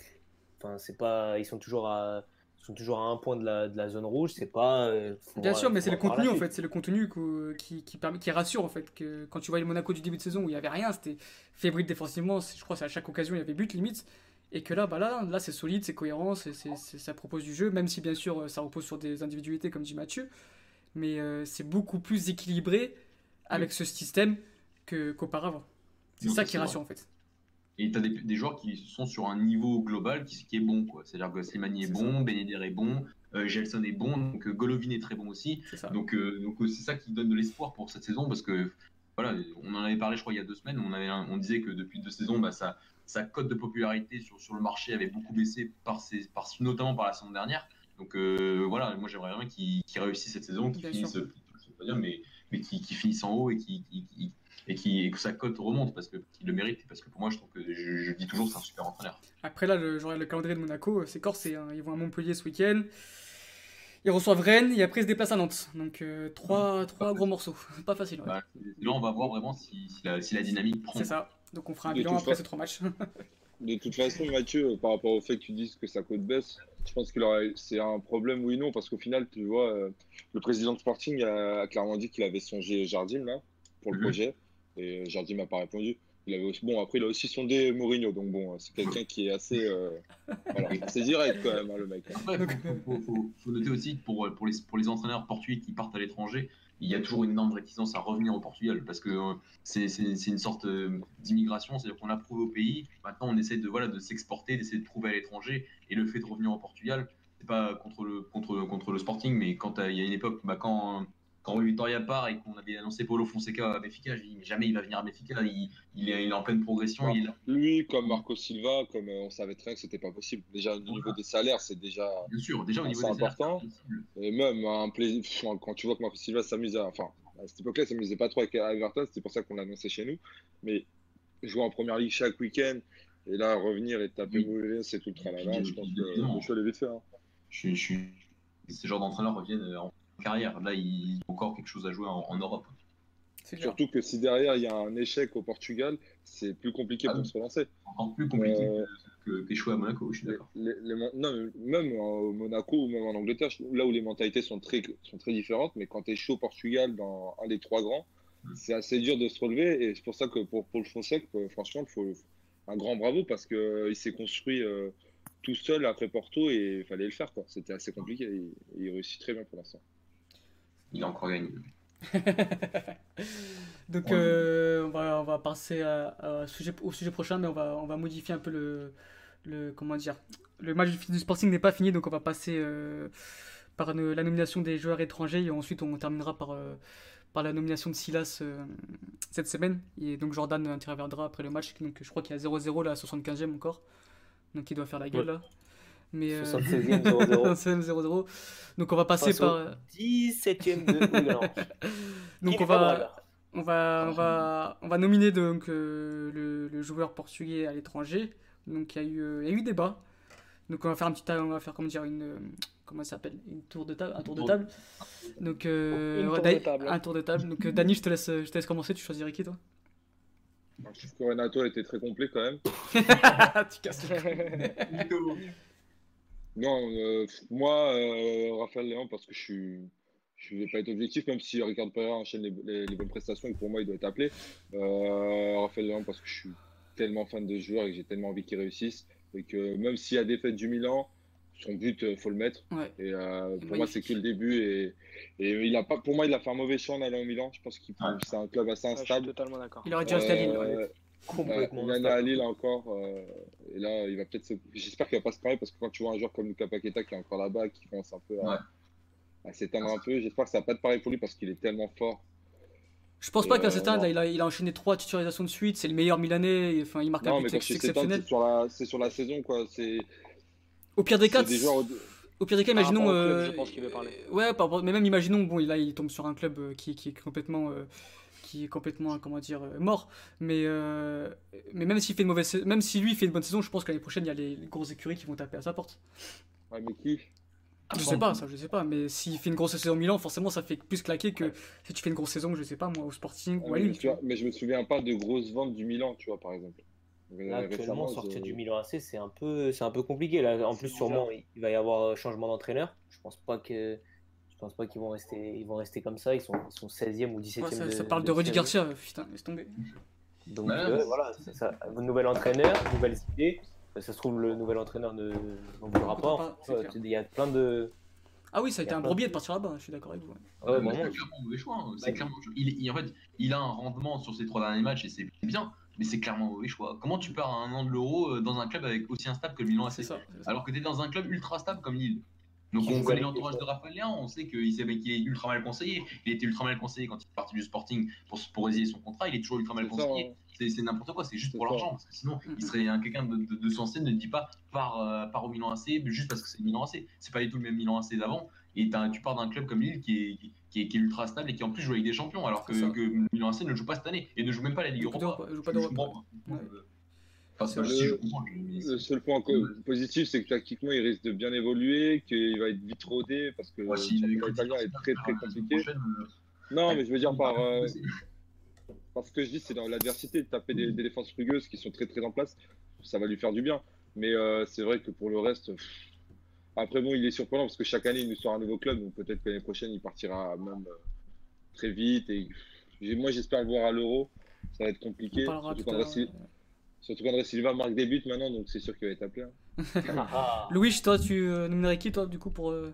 enfin, c'est pas. Ils sont toujours à. Ils sont toujours à un point de la, de la zone rouge. C'est pas. euh, Bien sûr, mais c'est le contenu en fait, c'est le contenu qui, qui, permet, qui rassure en fait. Que quand tu vois le Monaco du début de saison où il y avait rien, c'était fébrile défensivement, je crois que à chaque occasion il y avait but limite. Et que là, bah là, là c'est solide, c'est cohérent, c'est, c'est- c'est- ça propose du jeu, même si bien sûr ça repose sur des individualités comme dit Mathieu. Mais euh, c'est beaucoup plus équilibré avec ce système que, qu'auparavant. C'est ça qui rassure en fait. Et tu as des, des joueurs qui sont sur un niveau global qui, qui est bon. C'est-à-dire que Slimani est, bon, Ben Yedder est bon, euh, Gelson est bon, donc euh, Golovin est très bon aussi. Ça. Donc euh, donc euh, c'est ça qui donne de l'espoir pour cette saison parce que voilà, on en avait parlé je crois il y a deux semaines, on, avait, on disait que depuis deux saisons, bah, ça, sa cote de popularité sur, sur le marché avait beaucoup baissé, par ses, par, notamment par la saison dernière. Donc euh, voilà, moi j'aimerais bien qu'il qu'il réussisse cette saison, qu'il finisse, mais, mais qu'il qu'il finisse en haut et, et, et que sa cote remonte parce que- qu'il le mérite. Parce que pour moi, je trouve que je, je dis toujours que c'est un super entraîneur. Après là, le, calendrier de Monaco, euh, c'est corsé. hein. Ils vont à Montpellier ce week-end. Ils reçoivent Rennes et après ils se déplacent à Nantes. Donc euh, trois, trois gros morceaux. *laughs* Pas facile. ouais. Bah, là, on va voir vraiment si, si la, si la dynamique prend. C'est ça. Donc on fera un De bilan après ces trois matchs. *laughs* De toute façon, Mathieu, euh, par rapport au fait que tu dises que sa cote baisse, je pense aurait, c'est un problème oui non, parce qu'au final, tu vois, le président de Sporting a, a clairement dit qu'il avait songé Jardim là pour le Mhm. projet, et Jardim n'a pas répondu. Il avait aussi, bon, après, il a aussi sondé Mourinho, donc bon, c'est quelqu'un qui est assez, euh, *laughs* voilà, assez direct quand même, hein, le mec. Il faut, faut- faut- faut noter aussi que pour, pour, les, pour les entraîneurs portugais qui partent à l'étranger, il y a toujours une énorme réticence à revenir au Portugal parce que euh, c'est c'est- c'est une sorte euh, d'immigration, c'est-à-dire qu'on a prouvé au pays, maintenant on essaie de, voilà, de s'exporter, d'essayer de prouver à l'étranger, et le fait de revenir au Portugal, c'est pas contre le, contre, contre le Sporting, mais quand euh, il y a une époque, bah, quand, quand Vitoria part et qu'on avait annoncé Paulo Fonseca à Benfica, j'ai dit mais jamais il va venir à Benfica, il, il, est, il est en pleine progression, Ouais. il est là. Lui, comme Marco Silva, comme euh, on savait très bien que c'était pas possible. Déjà, au niveau des salaires, c'est déjà. Bien sûr, déjà au niveau des salaires, important. impossible. Et même un plaisir, enfin, quand tu vois que Marco Silva s'amuse à. Enfin, à cette époque-là, il s'amusait pas trop avec Everton, c'était pour ça qu'on l'a annoncé chez nous. Mais jouer en première ligue chaque week-end, et là, revenir et taper Oui. Mourinho, c'est tout le tralala, je pense puis, que le choix est vite fait. hein. je suis, je suis- ces genres d'entraîneurs reviennent euh, en carrière. Là, ils ont encore quelque chose à jouer en, en Europe. Surtout que si derrière il y a un échec au Portugal, c'est plus compliqué Ah pour oui. se relancer. Encore plus compliqué Euh, que, d'échouer à Monaco, je suis d'accord. même au Monaco ou même en Angleterre, là où les mentalités sont très, sont très différentes, mais quand tu es chaud au Portugal dans un des trois grands, Mm. c'est assez dur de se relever. Et c'est pour ça que pour Paul Fonseca, euh, franchement, il faut un grand bravo parce qu'il s'est construit euh, tout seul après Porto et il fallait le faire. quoi. C'était assez compliqué. Et, et il réussit très bien pour l'instant. Il a encore gagné. *laughs* Donc Ouais. euh, on, va, on va passer à- à sujet, au sujet prochain, mais on va, on va modifier un peu le, le comment dire. Le match du Sporting n'est pas fini, donc on va passer euh, par une- la nomination des joueurs étrangers et ensuite on terminera par, euh, par la nomination de Silas euh, cette semaine. Et donc Jordan interviendra après le match, donc je crois qu'il y a 0-0 là, à 75e encore, donc il doit faire la gueule là. Mais euh, 76e 0-0. 0-0. Donc on va passer par. 17ème de *laughs* Ouigan. Donc on va, on va, on va, on va nominer donc euh, le, le joueur portugais à l'étranger. Donc il y a eu, euh, il y a eu débat. Donc on va faire un petit, on va faire comment dire une, euh, comment ça s'appelle, une tour de table, un tour de table. Donc euh, tour de table. un tour de table. Donc euh, Dani, je te laisse, je te laisse commencer. Tu choisirais qui toi? Je trouve que Renato était très complet quand même. *laughs* *laughs* Tu casses. Non, euh, moi, euh, Raphaël Léon, parce que je suis. Je vais pas être objectif, même si Ricardo Pereira enchaîne les, les- les bonnes prestations et que pour moi il doit être appelé. Euh, Raphaël Léon, parce que je suis tellement fan de ce joueur et que j'ai tellement envie qu'il réussisse. Et que même s'il y a défaite du Milan, son but, euh, faut le mettre. Ouais. Et euh, pour moi, c'est que le début. Et, et il a pas, pour moi, il a fait un mauvais choix en allant au Milan. Je pense que Ouais. c'est un club assez Ouais, je suis instable. totalement d'accord. Il aurait dû rester à Lille. Euh, Complètement. il en instable. à Lille encore. euh, et là, il va peut-être se... J'espère qu'il va pas se parler parce que quand tu vois un joueur comme Lucas Paqueta qui est encore là-bas, qui commence un peu à, Ouais. à s'éteindre un peu, j'espère que ça va pas être pareil pour lui parce qu'il est tellement fort. Je pense Et, pas qu'à euh, cet âge, là, il a, il a enchaîné trois titularisations de suite. C'est le meilleur Milanais. Enfin, il marque un Non, but mais quand ex- tu s'éteins, exceptionnel. c'est sur la, c'est sur la saison quoi. C'est Au pire des cas, c'est des joueurs. au- pire des cas, Par imaginons. club, euh, je pense qu'il veut parler. Ouais, mais même imaginons, bon, là, il tombe sur un club euh, qui, qui est complètement. Qui est complètement, comment dire, euh, mort. Mais, euh, mais même s'il fait une mauvaise même si lui fait une bonne saison, je pense que l'année prochaine, il y a les, les grosses écuries qui vont taper à sa porte. Ouais, mais qui? Je sais pas, ça, je sais pas. Mais s'il fait une grosse saison au Milan, forcément, ça fait plus claquer que si tu fais une grosse saison, je sais pas, moi, au Sporting ou à Lille. mais je me souviens pas de grosses ventes du Milan, tu vois, par exemple. Là, actuellement, sortir du Milan AC, c'est un peu, c'est un peu compliqué. Là, en plus, sûrement, il va y avoir euh, changement d'entraîneur. Je pense pas que, je pense pas qu'ils vont rester, ils vont rester comme ça. Ils sont, ils sont 16e ou 17e. Ouais, ça, de- ça parle de, de Rudy. Garcia, euh, putain, laisse tomber. Donc Ouais, euh, voilà, c'est ça. Nouvel entraîneur, nouvelles idées. Ça se trouve, le nouvel entraîneur ne n'en voudra pas. clair. Il y a plein de. Ah oui, ça a été a un plein bourbier de- partir là-bas, je suis d'accord avec vous. ouais. Ouais, Mais vraiment. c'est clairement un mauvais choix. hein. C'est Ouais. clairement- il, il- en fait, il a un rendement sur ses trois derniers matchs et c'est bien, mais c'est clairement un mauvais choix. Comment tu pars à un an de l'euro euh, dans un club avec aussi instable que le Milan AC alors que tu es dans un club ultra stable comme Lille donc on connaît l'entourage de Raphaël Léon, on sait qu'il est ultra mal conseillé. Il était ultra mal conseillé quand il est parti du Sporting pour, pour résilier son contrat. Il est toujours ultra mal conseillé. hein. C'est n'importe quoi, c'est juste pour l'argent. Parce que sinon, il serait un quelqu'un de, de, de sensé ne dit pas par, euh, par au Milan AC juste parce que c'est le Milan AC. C'est pas du tout le même Milan AC d'avant. Et tu pars d'un club comme Lille qui est, qui, est, qui est ultra stable et qui en plus joue avec des champions. Alors que, que Milan AC ne joue pas cette année et ne joue même pas la Ligue Joue pas Europa. Enfin, Le- si, Le seul point positif, c'est que tactiquement, il risque de bien évoluer, qu'il va être vite rodé parce que le championnat écouté italien est très très compliqué. prochaine, euh, Non, mais je veux dire par, euh, Parce que je dis, c'est dans l'adversité de taper des, des défenses rugueuses qui sont très très en place. Ça va lui faire du bien. Mais euh, c'est vrai que pour le reste, pff, après bon, il est surprenant parce que chaque année il nous sort un nouveau club. Donc peut-être que l'année prochaine il partira même euh, très vite. Et moi j'espère le voir à l'Euro. Ça va être compliqué. On parlera Surtout qu'André Silva marque des buts maintenant, donc c'est sûr qu'il va être appelé. hein. *laughs* Ah, Louis, toi, tu euh, nominerais qui, toi, du coup, pour. euh,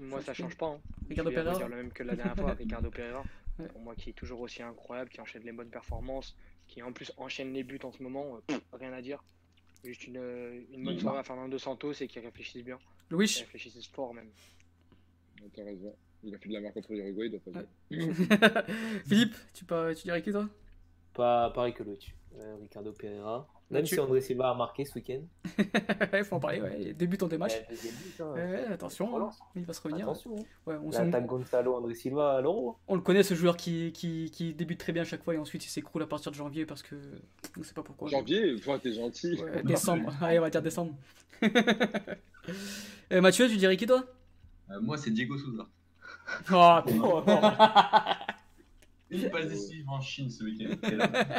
Moi, ça change pas. hein. Ricardo Je vais Pereira dire le même que la dernière fois, *laughs* Ricardo Pereira. Ouais. Pour moi, qui est toujours aussi incroyable, qui enchaîne les bonnes performances, qui en plus enchaîne les buts en ce moment, euh, pff, rien à dire. Juste une, euh, une bonne Il soirée à Fernando Santos et qui réfléchissent bien. Qui Louis réfléchissent fort même. T'as raison. Il a fait de la marque contre l'Uruguay, il doit pas Ouais. *laughs* Philippe, tu, pas, tu dirais qui, toi? Pas pareil que l'autre. Euh, Ricardo Pereira. Même Mathieu. si André Silva a marqué ce week-end. *laughs* Il faut en parler, ouais. Débutant des matchs. Ouais, hein. Ouais, attention, hein. Il va se revenir. Attention. hein. Ouais, on, s'en- L'attaque Gonzalo André Silva à l'Euro. on le connaît, ce joueur qui, qui, qui débute très bien à chaque fois et ensuite il s'écroule à partir de janvier parce que. On sait pas pourquoi. Janvier, enfin, t'es gentil. Ouais, décembre. Allez, on va dire décembre. *laughs* Euh, Mathieu, tu dirais qui, toi? Euh, moi, c'est Diego Souza. Oh, *laughs* Une passe décisive en Chine ce week-end.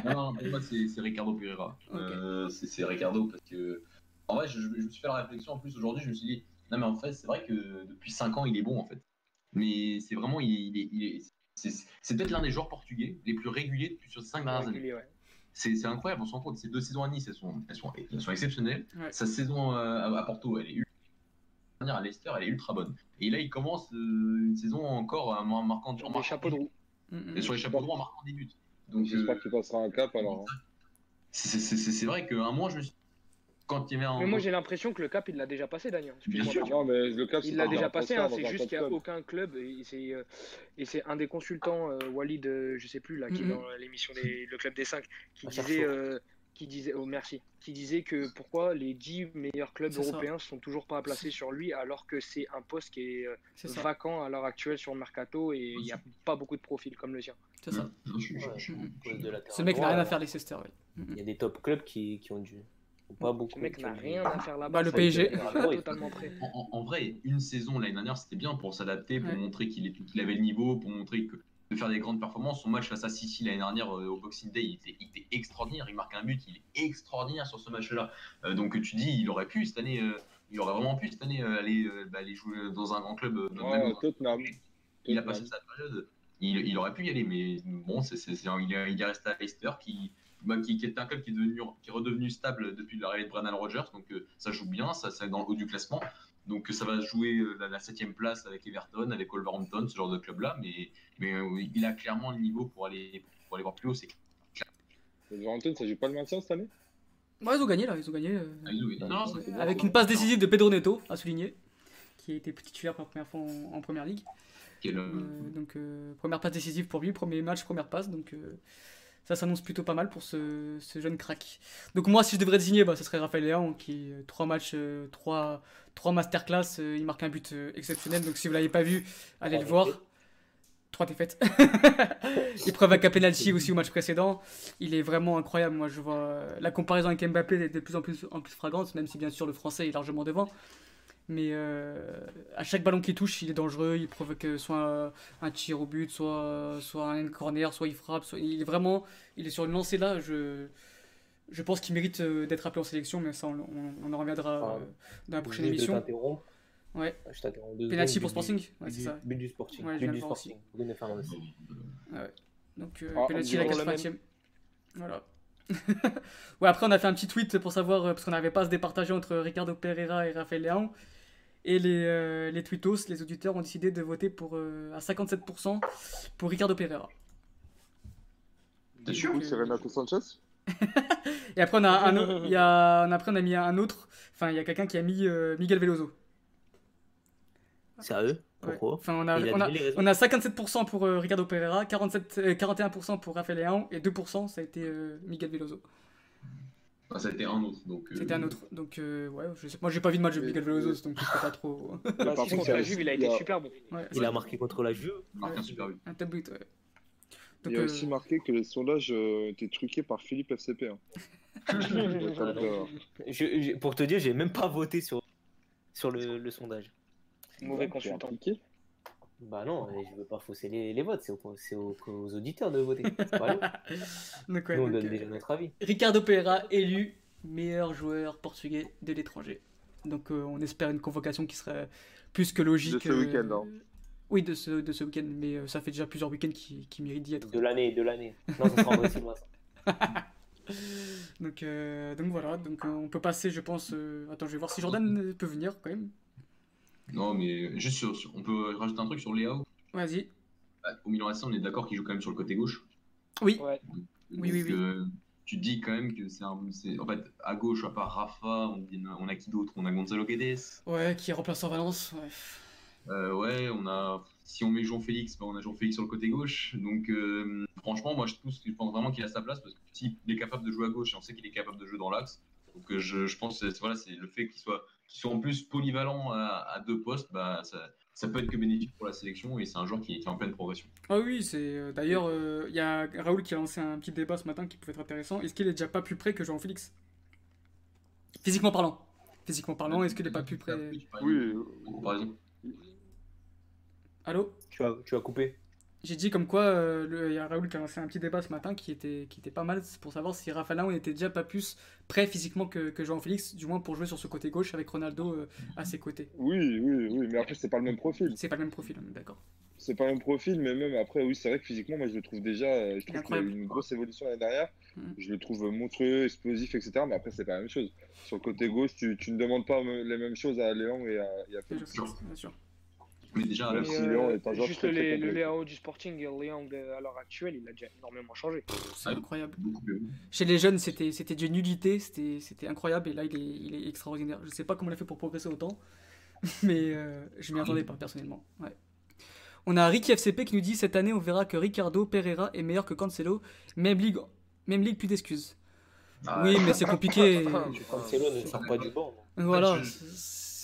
non, non, pour moi, c'est Ricardo Pereira. Euh, c'est Ricardo parce que. En vrai, je, je me suis fait la réflexion en plus aujourd'hui. Je me suis dit, non, mais en fait, c'est vrai que depuis 5 ans, il est bon en fait. Mais c'est vraiment, il est. il est- il est- c'est peut-être l'un des joueurs portugais les plus réguliers depuis sur ces 5 dernières années. Ouais. C'est incroyable, on se rend compte, ces deux saisons à Nice, elles sont, elles sont, elles sont exceptionnelles. Ouais. Sa saison euh, à, à Porto, elle est ultra. à Leicester, elle est ultra bonne. Et là, il commence euh, une saison encore en mar- marquant en Des marquant chapeaux de des Mm, mm. Et sur les chapeaux de roue en marquant des buts. Donc, J'espère euh, qu'il passera un cap alors. hein. c'est c'est- c'est- c'est vrai qu'à un moment, je me suis. Quand il avait un. Mais moi j'ai l'impression que le cap il l'a déjà passé, Daniel. Bien Excuse-moi, sûr. Non, mais le cap, Il l'a déjà passé, hein, c'est juste qu'il n'y a club. aucun club. Et c'est euh, et c'est un des consultants, euh, Walid, euh, je sais plus, là, qui est Mhm. dans l'émission des, Le Club des 5, qui À disait, euh, qui disait, oh merci, qui disait que pourquoi les 10 meilleurs clubs européens sont toujours pas placés sur lui, alors que c'est un poste qui est euh, ça. vacant à l'heure actuelle sur le mercato et il n'y a pas beaucoup de profils comme le sien. C'est ça. Ouais, latéral Ce mec n'a rien à faire, Leicester. Mm, mm. Il y a des top clubs qui, qui ont dû. Pas beaucoup. Ce mec n'a rien à faire là-bas. Bah, le PSG. *laughs* totalement prêt. En, en- vrai, une saison l'année dernière, c'était bien pour s'adapter, pour Ouais. montrer qu'il qu'il avait le niveau, pour montrer que de faire des grandes performances. Son match face à City l'année dernière euh, au Boxing Day, il était, il était extraordinaire. Il marque un but, il est extraordinaire sur ce match-là. Euh, donc tu dis, il aurait pu cette année, euh, il aurait vraiment pu cette année aller, bah, aller jouer dans un grand club. Ouais, Tottenham. il a passé sa période. Il, il aurait pu y aller, mais bon, c'est, c'est- c'est- il, est, il est resté à Leicester, qui, bah, qui, qui est un club qui est, devenu, qui est redevenu stable depuis l'arrivée de Brennan Rodgers. Donc euh, ça joue bien, ça, c'est dans le haut du classement. Donc ça va jouer euh, la, la septième place avec Everton, avec Wolverhampton, ce genre de club-là. Mais, mais euh, il a clairement le niveau pour aller, pour aller voir plus haut. C'est Wolverhampton, ça joue pas le maintien cette année? Ouais, ils ont gagné là, ils ont gagné. euh, Ah, ils ont- non, c'est- avec une passe décisive de Pedro Neto, à souligner, qui a été titulaire pour la première fois en, en première ligue. quel, euh, donc euh, première passe décisive pour lui, premier match, première passe, donc euh, ça s'annonce plutôt pas mal pour ce, ce jeune crack. Donc moi si je devrais désigner, bah, ce serait Raphaël Léon qui euh, trois matchs, euh, trois, trois masterclass, euh, il marque un but exceptionnel, donc si vous l'avez pas vu, allez le voir. Trois défaites. *laughs* il preuve avec un penalty aussi au match précédent. Il est vraiment incroyable. Moi, je vois la comparaison avec Mbappé est de plus en plus, en plus flagrante, même si bien sûr le français est largement devant. Mais euh, à chaque ballon qu'il touche, il est dangereux. Il provoque euh, soit un, un tir au but, soit, soit un corner, soit il frappe. Soit, il est vraiment il est sur une lancée là. Je, je pense qu'il mérite euh, d'être appelé en sélection, mais ça, on, on- on en reviendra dans la prochaine émission. Ouais. Je t'interromps deux Penalty pour but Sporting Ouais, c'est ça. But du Sporting. Ouais, But du Sporting. Bruno Fernandes. Donc, euh, Ah, penalty à la on dirait 80 e Voilà. *laughs* ouais, après, on a fait un petit tweet pour savoir, parce qu'on n'avait pas à se départager entre Ricardo Pereira et Raphaël Léon. Et les, euh, les tweetos, les auditeurs ont décidé de voter pour, euh, à 57% pour Ricardo Pereira. T'es sûr Oui, c'est Renato Sanchez? *laughs* Et après, on a, un, il y a, on- après, on a mis un autre. Enfin, il y a quelqu'un qui a mis euh, Miguel Veloso. Sérieux Ouais. Pourquoi? Enfin, on a, on a, on a 57% pour euh, Ricardo Pereira, 47, euh, 41% pour Raphaël Léon et 2% ça a été euh, Miguel Veloso. Ça a été un autre. Donc, euh, C'était un autre. Donc, euh, ouais, je sais. Moi, j'ai pas vu de match de Miguel Veloso, donc je sais pas trop. Bah, par contre, contre il a la Juve, il a il été a- super bon. Ouais, Il a marqué contre la Juve. il marque un super but. un top but, ouais. Il Donc, y a euh, aussi marqué que les sondages euh, étaient truqués par Philippe FCP. hein. *laughs* Euh, Je- je- pour te dire, j'ai même pas voté sur, sur le, le sondage. Mauvais consultant. Bah non, je veux pas fausser les, les votes, c'est aux, c'est aux, aux auditeurs de voter. C'est pas nous. *laughs* donc, ouais, Nous, on donc, donne euh, déjà notre avis. Ricardo Pereira élu meilleur joueur portugais de l'étranger. Donc, euh, on espère une convocation qui serait plus que logique. De ce euh, week-end, hein. Oui, de ce, de ce week-end, mais euh, ça fait déjà plusieurs week-ends qui, qui méritent d'y être. De l'année, de l'année. Non, ça sera André Silva. ça. Donc, euh, donc voilà, donc euh, on peut passer, je pense. euh, Attends, je vais voir si Jordan peut venir quand même. Non, mais juste sur, sur- on peut rajouter un truc sur Léao? Vas-y. Bah, Au Milan AC, on est d'accord qu'il joue quand même sur le côté gauche. Oui. Ouais. Oui, oui, oui. euh, tu dis quand même que c'est un. c'est- En fait, à gauche, à part Rafa, on, a qui d'autre? On a Gonzalo Guedes. Ouais, qui est remplaçant Valence. Ouais. Euh, ouais, on a. Si on met Jean-Félix, bah, on a Jean-Félix sur le côté gauche. Donc, euh, franchement, moi, je pense, je pense vraiment qu'il a sa place parce que s'il est capable de jouer à gauche et on sait qu'il est capable de jouer dans l'axe. Donc, euh, je, je pense que voilà, c'est le fait qu'il soit, qu'il soit en plus polyvalent à, à deux postes, bah, ça, ça peut être que bénéfique pour la sélection et c'est un joueur qui, qui est en pleine progression. Ah oui, c'est. euh, D'ailleurs, euh, il y a Raoul qui a lancé un petit débat ce matin qui pouvait être intéressant. Est-ce qu'il est déjà pas plus près que Jean-Félix Physiquement parlant. Physiquement parlant, est-ce qu'il est pas plus près? Oui, En comparaison. Allô? Tu as, tu as coupé? J'ai dit comme quoi, euh, le- il y a Raoul qui a lancé un petit débat ce matin qui était, qui était pas mal pour savoir si Rafa Leão n'était déjà pas plus prêt physiquement que, que Jean-Félix, du moins pour jouer sur ce côté gauche avec Ronaldo euh, à ses côtés. oui, oui, oui, mais après, c'est pas le même profil. C'est pas le même profil, est d'accord. c'est pas un profil, mais même après, oui, c'est vrai que physiquement, moi, je le trouve déjà. euh, Je trouve qu'il y a eu une grosse évolution l'année dernière. Mhm. Je le trouve monstrueux, explosif, etc. Mais après, c'est pas la même chose. Sur le côté gauche, tu, tu ne demandes pas les mêmes choses à Léon et à, et à Bien Félix. sûr, bien sûr. Mais déjà, euh, est un joueur juste très, très le. Léo du Sporting et Léon de- à l'heure actuelle, il a déjà énormément changé. C'est incroyable. Chez les jeunes, c'était c'était d'une nullité, c'était c'était incroyable, et là, il est, il est extraordinaire. Je sais pas comment il a fait pour progresser autant, *laughs* mais euh, je m'y attendais pas, personnellement. Ouais. On a Ricky FCP qui nous dit Cette année, on verra que Ricardo Pereira est meilleur que Cancelo, même ligue, même ligue plus d'excuses. Ah, Oui, mais c'est compliqué. *laughs* Cancelo ne sort pas du banc. voilà, je-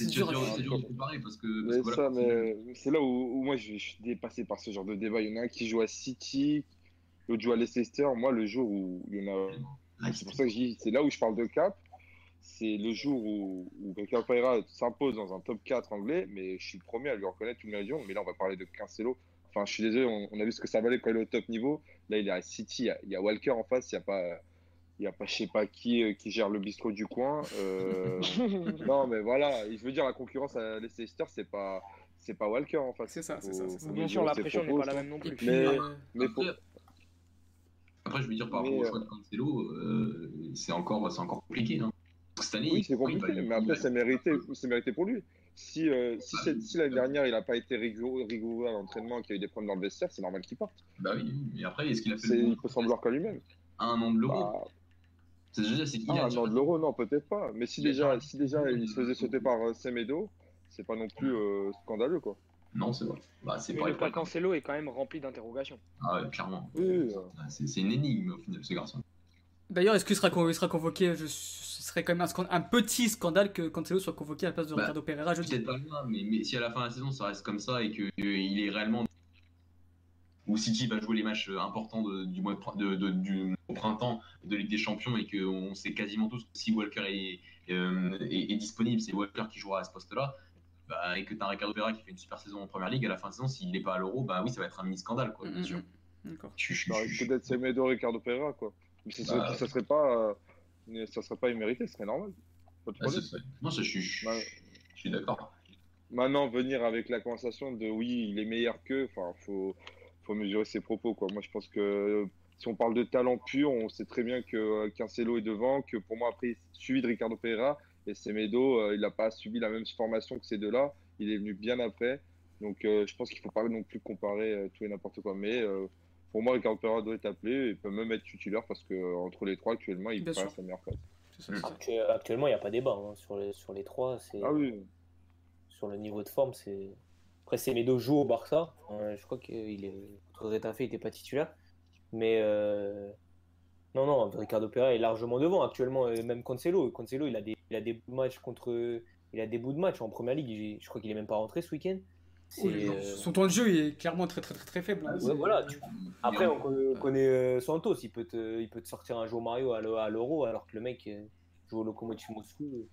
c'est dur. dur, à- c'est dur de comparer parce que. parce Mais que voilà, ça, quand c'est- mais c'est là où, où moi je, je suis dépassé par ce genre de débat. Il y en a un qui joue à City, l'autre joue à Leicester. Moi, le jour où il y en a. Ah, C'est pour ça que je dis, c'est là où je parle de cap. C'est le jour où, où Ricardo Pereira s'impose dans un top 4 anglais, mais je suis le premier à lui reconnaître une méridion. Mais là, on va parler de Cancelo. Enfin, je suis désolé, on, on a vu ce que ça valait quand il est au top niveau. Là, il est à City, il y a, il y a Walker en face, il n'y a pas. Il y a pas, je sais pas qui, euh, qui gère le bistrot du coin. Euh, *laughs* non, mais voilà, je veux dire, la concurrence à Leicester, c'est pas, c'est pas Walker en face. C'est ça, c'est ça, c'est ça. Bien sûr, la pression n'est pas la même non plus. Mais- euh, Mais Après, après, je veux dire, par rapport au choix de Cancelo, euh, c'est encore, c'est encore compliqué. Hein. Cette année, Oui, c'est compliqué, il mais après, c'est mérité, c'est mérité pour lui. Si, euh, si, Ah, oui. si l'année dernière, il n'a pas été rigoureux, rigoureux à l'entraînement, qu'il y a eu des problèmes dans le vestiaire, c'est normal qu'il parte. Bah oui, mais après, est-ce qu'il a fait C'est- le bon Il peut s'en vouloir qu'à lui-même. à un an de l'euro Bah, C'est déjà, c'est ah, a non, de l'euro, non, peut-être pas. Mais si déjà, si déjà il se faisait sauter par euh, Semedo, c'est pas non plus euh, scandaleux, quoi. Non, c'est vrai. Bah, c'est Mais le cas Cancelo est quand même rempli d'interrogations. Ah ouais, clairement. Oui, oui, Ah, C'est c'est une énigme au final, ce garçon. D'ailleurs, est-ce qu'il sera, con- il sera convoqué je, Ce serait quand même un, petit scandale que Cancelo soit convoqué à la place de Bah, Ricardo Pereira jeudi. Peut-être pas loin, mais, mais si à la fin de la saison ça reste comme ça et qu'il est réellement. Ou City va jouer les matchs euh, importants de- du mois de, pr- de- de- du au printemps de Ligue des Champions et qu'on sait quasiment tous que si Walker est, euh, est, est disponible, c'est Walker qui jouera à ce poste-là. Bah, et que tu as un Ricardo Pereira qui fait une super saison en première ligue, à la fin de saison, s'il n'est pas à l'euro, bah oui, ça va être un mini-scandale, quoi, Mm, bien mm, sûr. mm. D'accord. Peut-être Semedo, Ricardo Pereira, quoi. Mais ça, serait- Bah, ça serait pas, euh, ça serait pas immérité, ce serait normal. Pas de ah, c'est- c'est- non, ça, je suis, je- Ouais. je suis d'accord. Maintenant, venir avec la conversation de oui, il est meilleur qu'eux, enfin, faut, faut mesurer ses propos, quoi. Moi, je pense que si on parle de talent pur, on sait très bien que euh, Cancelo est devant, que pour moi, après, suivi de Ricardo Pereira, et Semedo, euh, il n'a pas subi la même formation que ces deux-là, il est venu bien après. Donc, euh, je pense qu'il ne faut pas non plus comparer euh, tout et n'importe quoi. Mais euh, pour moi, Ricardo Pereira doit être appelé, il peut même être titulaire parce que euh, entre les trois, actuellement, il Bien passe sûr. sa meilleure place. Ça, ça. Actuellement, il n'y a pas débat hein, sur, les, sur les trois. c'est- Ah oui, Sur le niveau de forme, c'est. Après, Semedo joue au Barça. Euh, je crois qu'il est. Contre Retafe, il n'était pas titulaire. Mais. euh, Non, non, Ricardo Pereira est largement devant actuellement. euh, Même Cancelo. Cancelo, il a des, il a des bouts de match contre. Il a des bouts de match en première ligue. Je crois qu'il est même pas rentré ce week-end. Euh, Son temps de jeu est clairement très très très très faible. hein. Ouais, voilà, tu- Après, on connaît, on connaît, euh, Santos, il peut, te, il peut te sortir un Joe Mario à l'e- à l'euro, alors que le mec joue au Lokomotiv Moscou.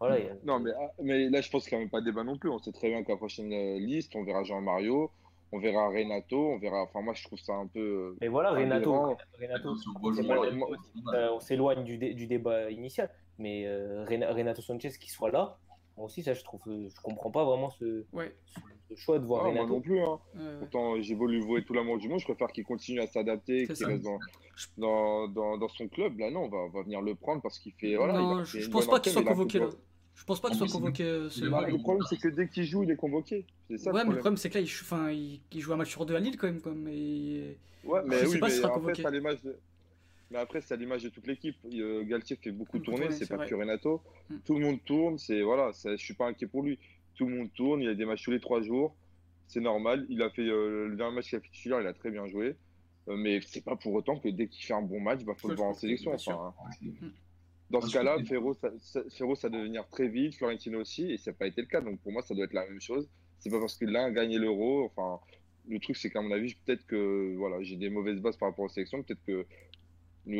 Voilà, a- Non, mais, ah, mais là, je pense qu'il n'y a même pas de débat non plus. On sait très bien qu'à la prochaine liste, on verra Jean-Mario, on verra Renato, on verra. Enfin, moi, je trouve ça un peu. euh, Mais voilà. Renato, euh, on s'éloigne du, dé- du débat initial, mais euh, Rena- Renato Sanchez qui soit là, moi aussi, ça, je trouve, euh, je comprends pas vraiment ce, Ouais. ce choix de voir ah, moi Renato. non plus. Hein. euh, Pourtant, j'ai lui vouer tout l'amour du monde, je préfère qu'il continue à s'adapter, qu'il reste dans, dans, dans, dans son club. Là, non, on va, on va venir le prendre parce qu'il fait. Voilà, non, il a je, fait je pense pas qu'il soit convoqué là. Je pense pas qu'il soit plus, convoqué. euh, ce- le le problème, c'est que dès qu'il joue, il est convoqué. Ça Ouais, mais le problème. c'est que là, il, enfin, il, il joue un match sur deux à Lille quand même. Comme, et... Ouais, mais Je sais oui, pas mais après, c'est à l'image de... Mais après, c'est à l'image de toute l'équipe. Euh, Galtier fait beaucoup tourner, c'est pas que Renato. Mm. Tout le monde tourne, c'est voilà, je suis pas inquiet pour lui. Tout le monde tourne, il a des matchs tous les trois jours, c'est normal. Il a fait euh, le dernier match qu'il a fait titulaire, il a très bien joué. Euh, mais c'est pas pour autant que dès qu'il fait un bon match, bah, faut le voir en sélection. Enfin, hein. Dans Ah, ce cas-là. Ferro, ça, Ferro, ça doit devenir très vite, Florentino aussi, et ça n'a pas été le cas. Donc pour moi, ça doit être la même chose. C'est pas parce que l'un a gagné l'euro. Enfin, le truc, c'est qu'à mon avis, peut-être que voilà, j'ai des mauvaises bases par rapport aux sélections. Peut-être que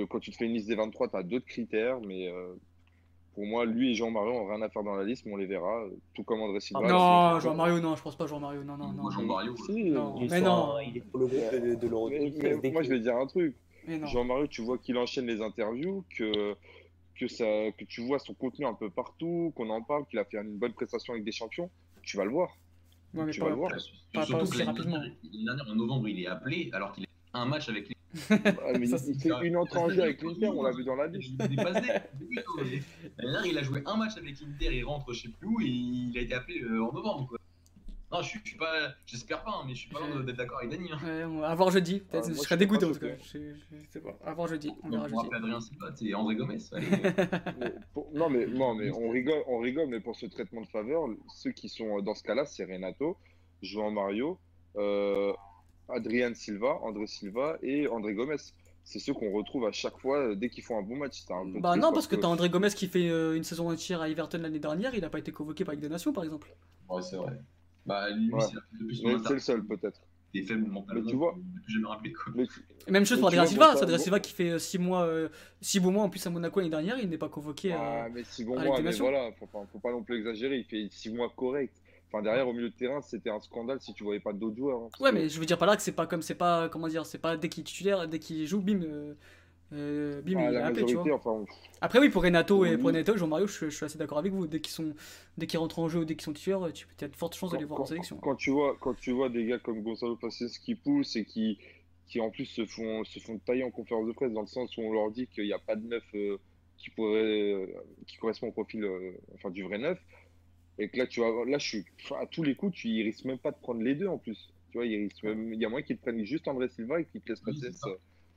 quand tu te fais une liste des 23, tu as d'autres critères, mais euh, pour moi, lui et Jean-Marie ont rien à faire dans la liste, mais on les verra. Tout comme André Silva. non, aussi. Jean Mario, non, je pense pas Jean Mario, non, non, non. Jean-Mario, Si, Non. Mais non. il est pour le groupe de, de l'Euro mais- 2016, mais dès moi, je vais dire un truc. Mais non. Jean-Marie, tu vois qu'il enchaîne les interviews, que, que, ça, que tu vois son contenu un peu partout, qu'on en parle, qu'il a fait une bonne prestation avec des champions, tu vas le voir. Ouais, mais Tu pas- vas le voir. pas- Surtout pas que aussi l'année rapidement. dernière- l'année dernière, en novembre, il est appelé alors qu'il a un match avec les. *laughs* Ah, mais Ça, il fait une entrée en jeu avec l'Inter, on l'a vu dans la liste. *laughs* L'année dernière, il a joué un match avec l'Inter, il rentre je sais plus où et il a été appelé euh, en novembre. Quoi. Non, je suis, je suis pas. J'espère pas, hein, mais je suis pas loin d'être d'accord avec Dani. Hein. Ouais, on va- à voir jeudi. Peut-être, je serais dégoûté pas en tout cas. choqué. Je, je sais pas. Voir jeudi. On verra jeudi. Adrien Silva, c'est André Gomez. Allez. *laughs* Pour- Non, mais, non, mais on rigole, on rigole, mais pour ce traitement de faveur, ceux qui sont dans ce cas-là, c'est Renato, João Mario, euh, Adrian Silva, André Silva et André Gomez. C'est ceux qu'on retrouve à chaque fois euh, dès qu'ils font un bon match. C'est un peu Bah non, parce que t'as André Gomez qui fait euh, une saison entière à Everton l'année dernière. Il a pas été convoqué par Ligue des Nations, par exemple. Ouais, c'est vrai. Bah, lui, Ouais. c'est le seul, peut-être. il est faible mentalement. Mais tu vois-. Mais, Et même chose Mais pour Adrien vois, Silva. C'est Adrien. Silva qui fait 6 mois, 6 beaux mois en plus à Monaco l'année dernière. Il n'est pas convoqué. euh, Ah, mais six bons à Ligue mois, des mais voilà, faut pas, faut pas non plus exagérer. Il fait six mois corrects. Enfin, derrière, au milieu de terrain, c'était un scandale si tu voyais pas d'autres joueurs. hein, Ouais, que- mais je veux dire par là que c'est pas comme c'est pas comment dire, c'est pas dès qu'il est titulaire, dès qu'il joue, bim, euh, euh, bim, Ah, il tu vois. enfin, Après oui, pour Renato et Oui. pour Renato, Jean-Mario, je, je suis assez d'accord avec vous. Dès qu'ils sont, dès qu'ils rentrent en jeu ou dès qu'ils sont titulaires, tu as de fortes chances de les voir en sélection. Quand tu vois, quand tu vois des gars comme Gonzalo Paciens qui poussent et qui, qui en plus se font, se font tailler en conférence de presse dans le sens où on leur dit qu'il n'y a pas de neuf euh, qui pourrait, euh, qui correspond au profil, euh, enfin du vrai neuf. Et que là, tu vois, là, je suis, à tous les coups, tu, ils risquent même pas de prendre les deux en plus. Tu vois, il y a moyen qu'ils te prennent juste André Silva et qu'ils te laissent Oui, passer. Et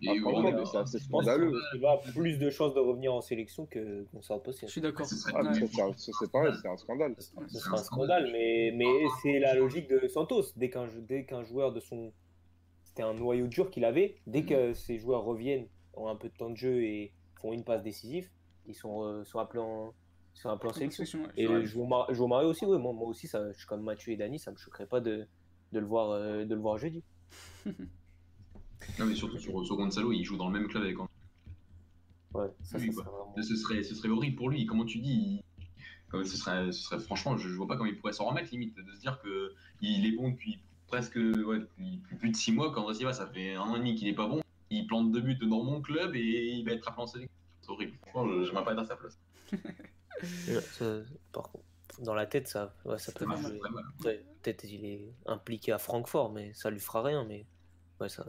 Ah, ouais, franchement, ouais, mais ouais, c'est scandaleux. Il va avoir plus de chances de revenir en sélection que Gonzalo Je Postier. suis d'accord. Ah, Ouais. c'est un- c'est pareil, c'est un scandale. Ce sera un scandale, mais, mais c'est la logique de Santos. Dès qu'un joueur de son. C'était un noyau dur qu'il avait, dès que ces joueurs reviennent, ont un peu de temps de jeu et font une passe décisive, ils sont, euh, sont, appelés, en, sont appelés en sélection. ouais. Et jouer Mar- jouer Mario aussi, ouais, moi, moi aussi, ça, je suis comme Mathieu et Dani, ça me choquerait pas de, de, le, voir, euh, de le voir jeudi. *laughs* Non, mais surtout sur, sur Gonzalo, il joue dans le même club avec André. Ouais, ça, Oui, ça vraiment. Ce serait, ce serait horrible pour lui. Comment tu dis il- ce, serait, ce serait franchement, je, je vois pas comment il pourrait s'en remettre limite de se dire que il est bon depuis presque ouais, depuis plus, de 6 mois. Quand Silva, ça fait un an et demi qu'il est pas bon. Il plante deux buts dans mon club et il va être appelé en sélection. C'est horrible. Franchement, je j'aimerais pas être à sa place. *laughs* Par contre, dans la tête, ça, ouais, ça peut Peut-être il est impliqué à Francfort, mais ça lui fera rien. Mais ouais, ça.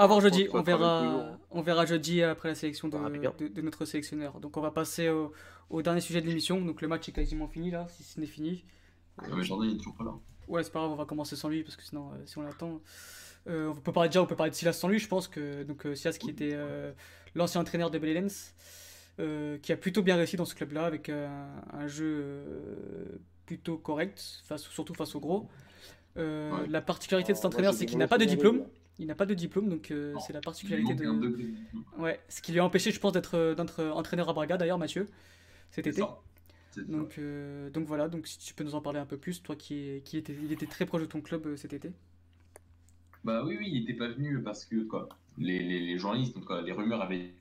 À voir jeudi, on verra, on verra jeudi après la sélection de, Ah, bien. de- de notre sélectionneur. Donc on va passer au, au dernier sujet de l'émission. Donc le match est quasiment fini là, si ce n'est fini. Ouais, mais Jordan, il est toujours pas là. Ouais, c'est pas grave, on va commencer sans lui parce que sinon, euh, si on l'attend. euh, on peut parler déjà, on peut parler de Silas sans lui. Je pense que donc euh, Silas qui était euh, l'ancien entraîneur de Belenens, euh, qui a plutôt bien réussi dans ce club-là avec euh, un jeu euh, plutôt correct, face, surtout face au gros. Euh, Ouais. La particularité de cet entraîneur, c'est qu'il n'a pas de diplôme. Il n'a pas de diplôme, donc euh, c'est la particularité de. Ouais, ce qui lui a empêché, je pense, d'être euh, d'être entraîneur à Braga d'ailleurs, Mathieu, cet été. ça. C'est ça. Donc, euh, donc voilà, donc si tu peux nous en parler un peu plus, toi qui, qui était, il était très proche de ton club euh, cet été. Bah oui, oui, il était pas venu parce que quoi, les, les, les journalistes, en cas, les rumeurs avaient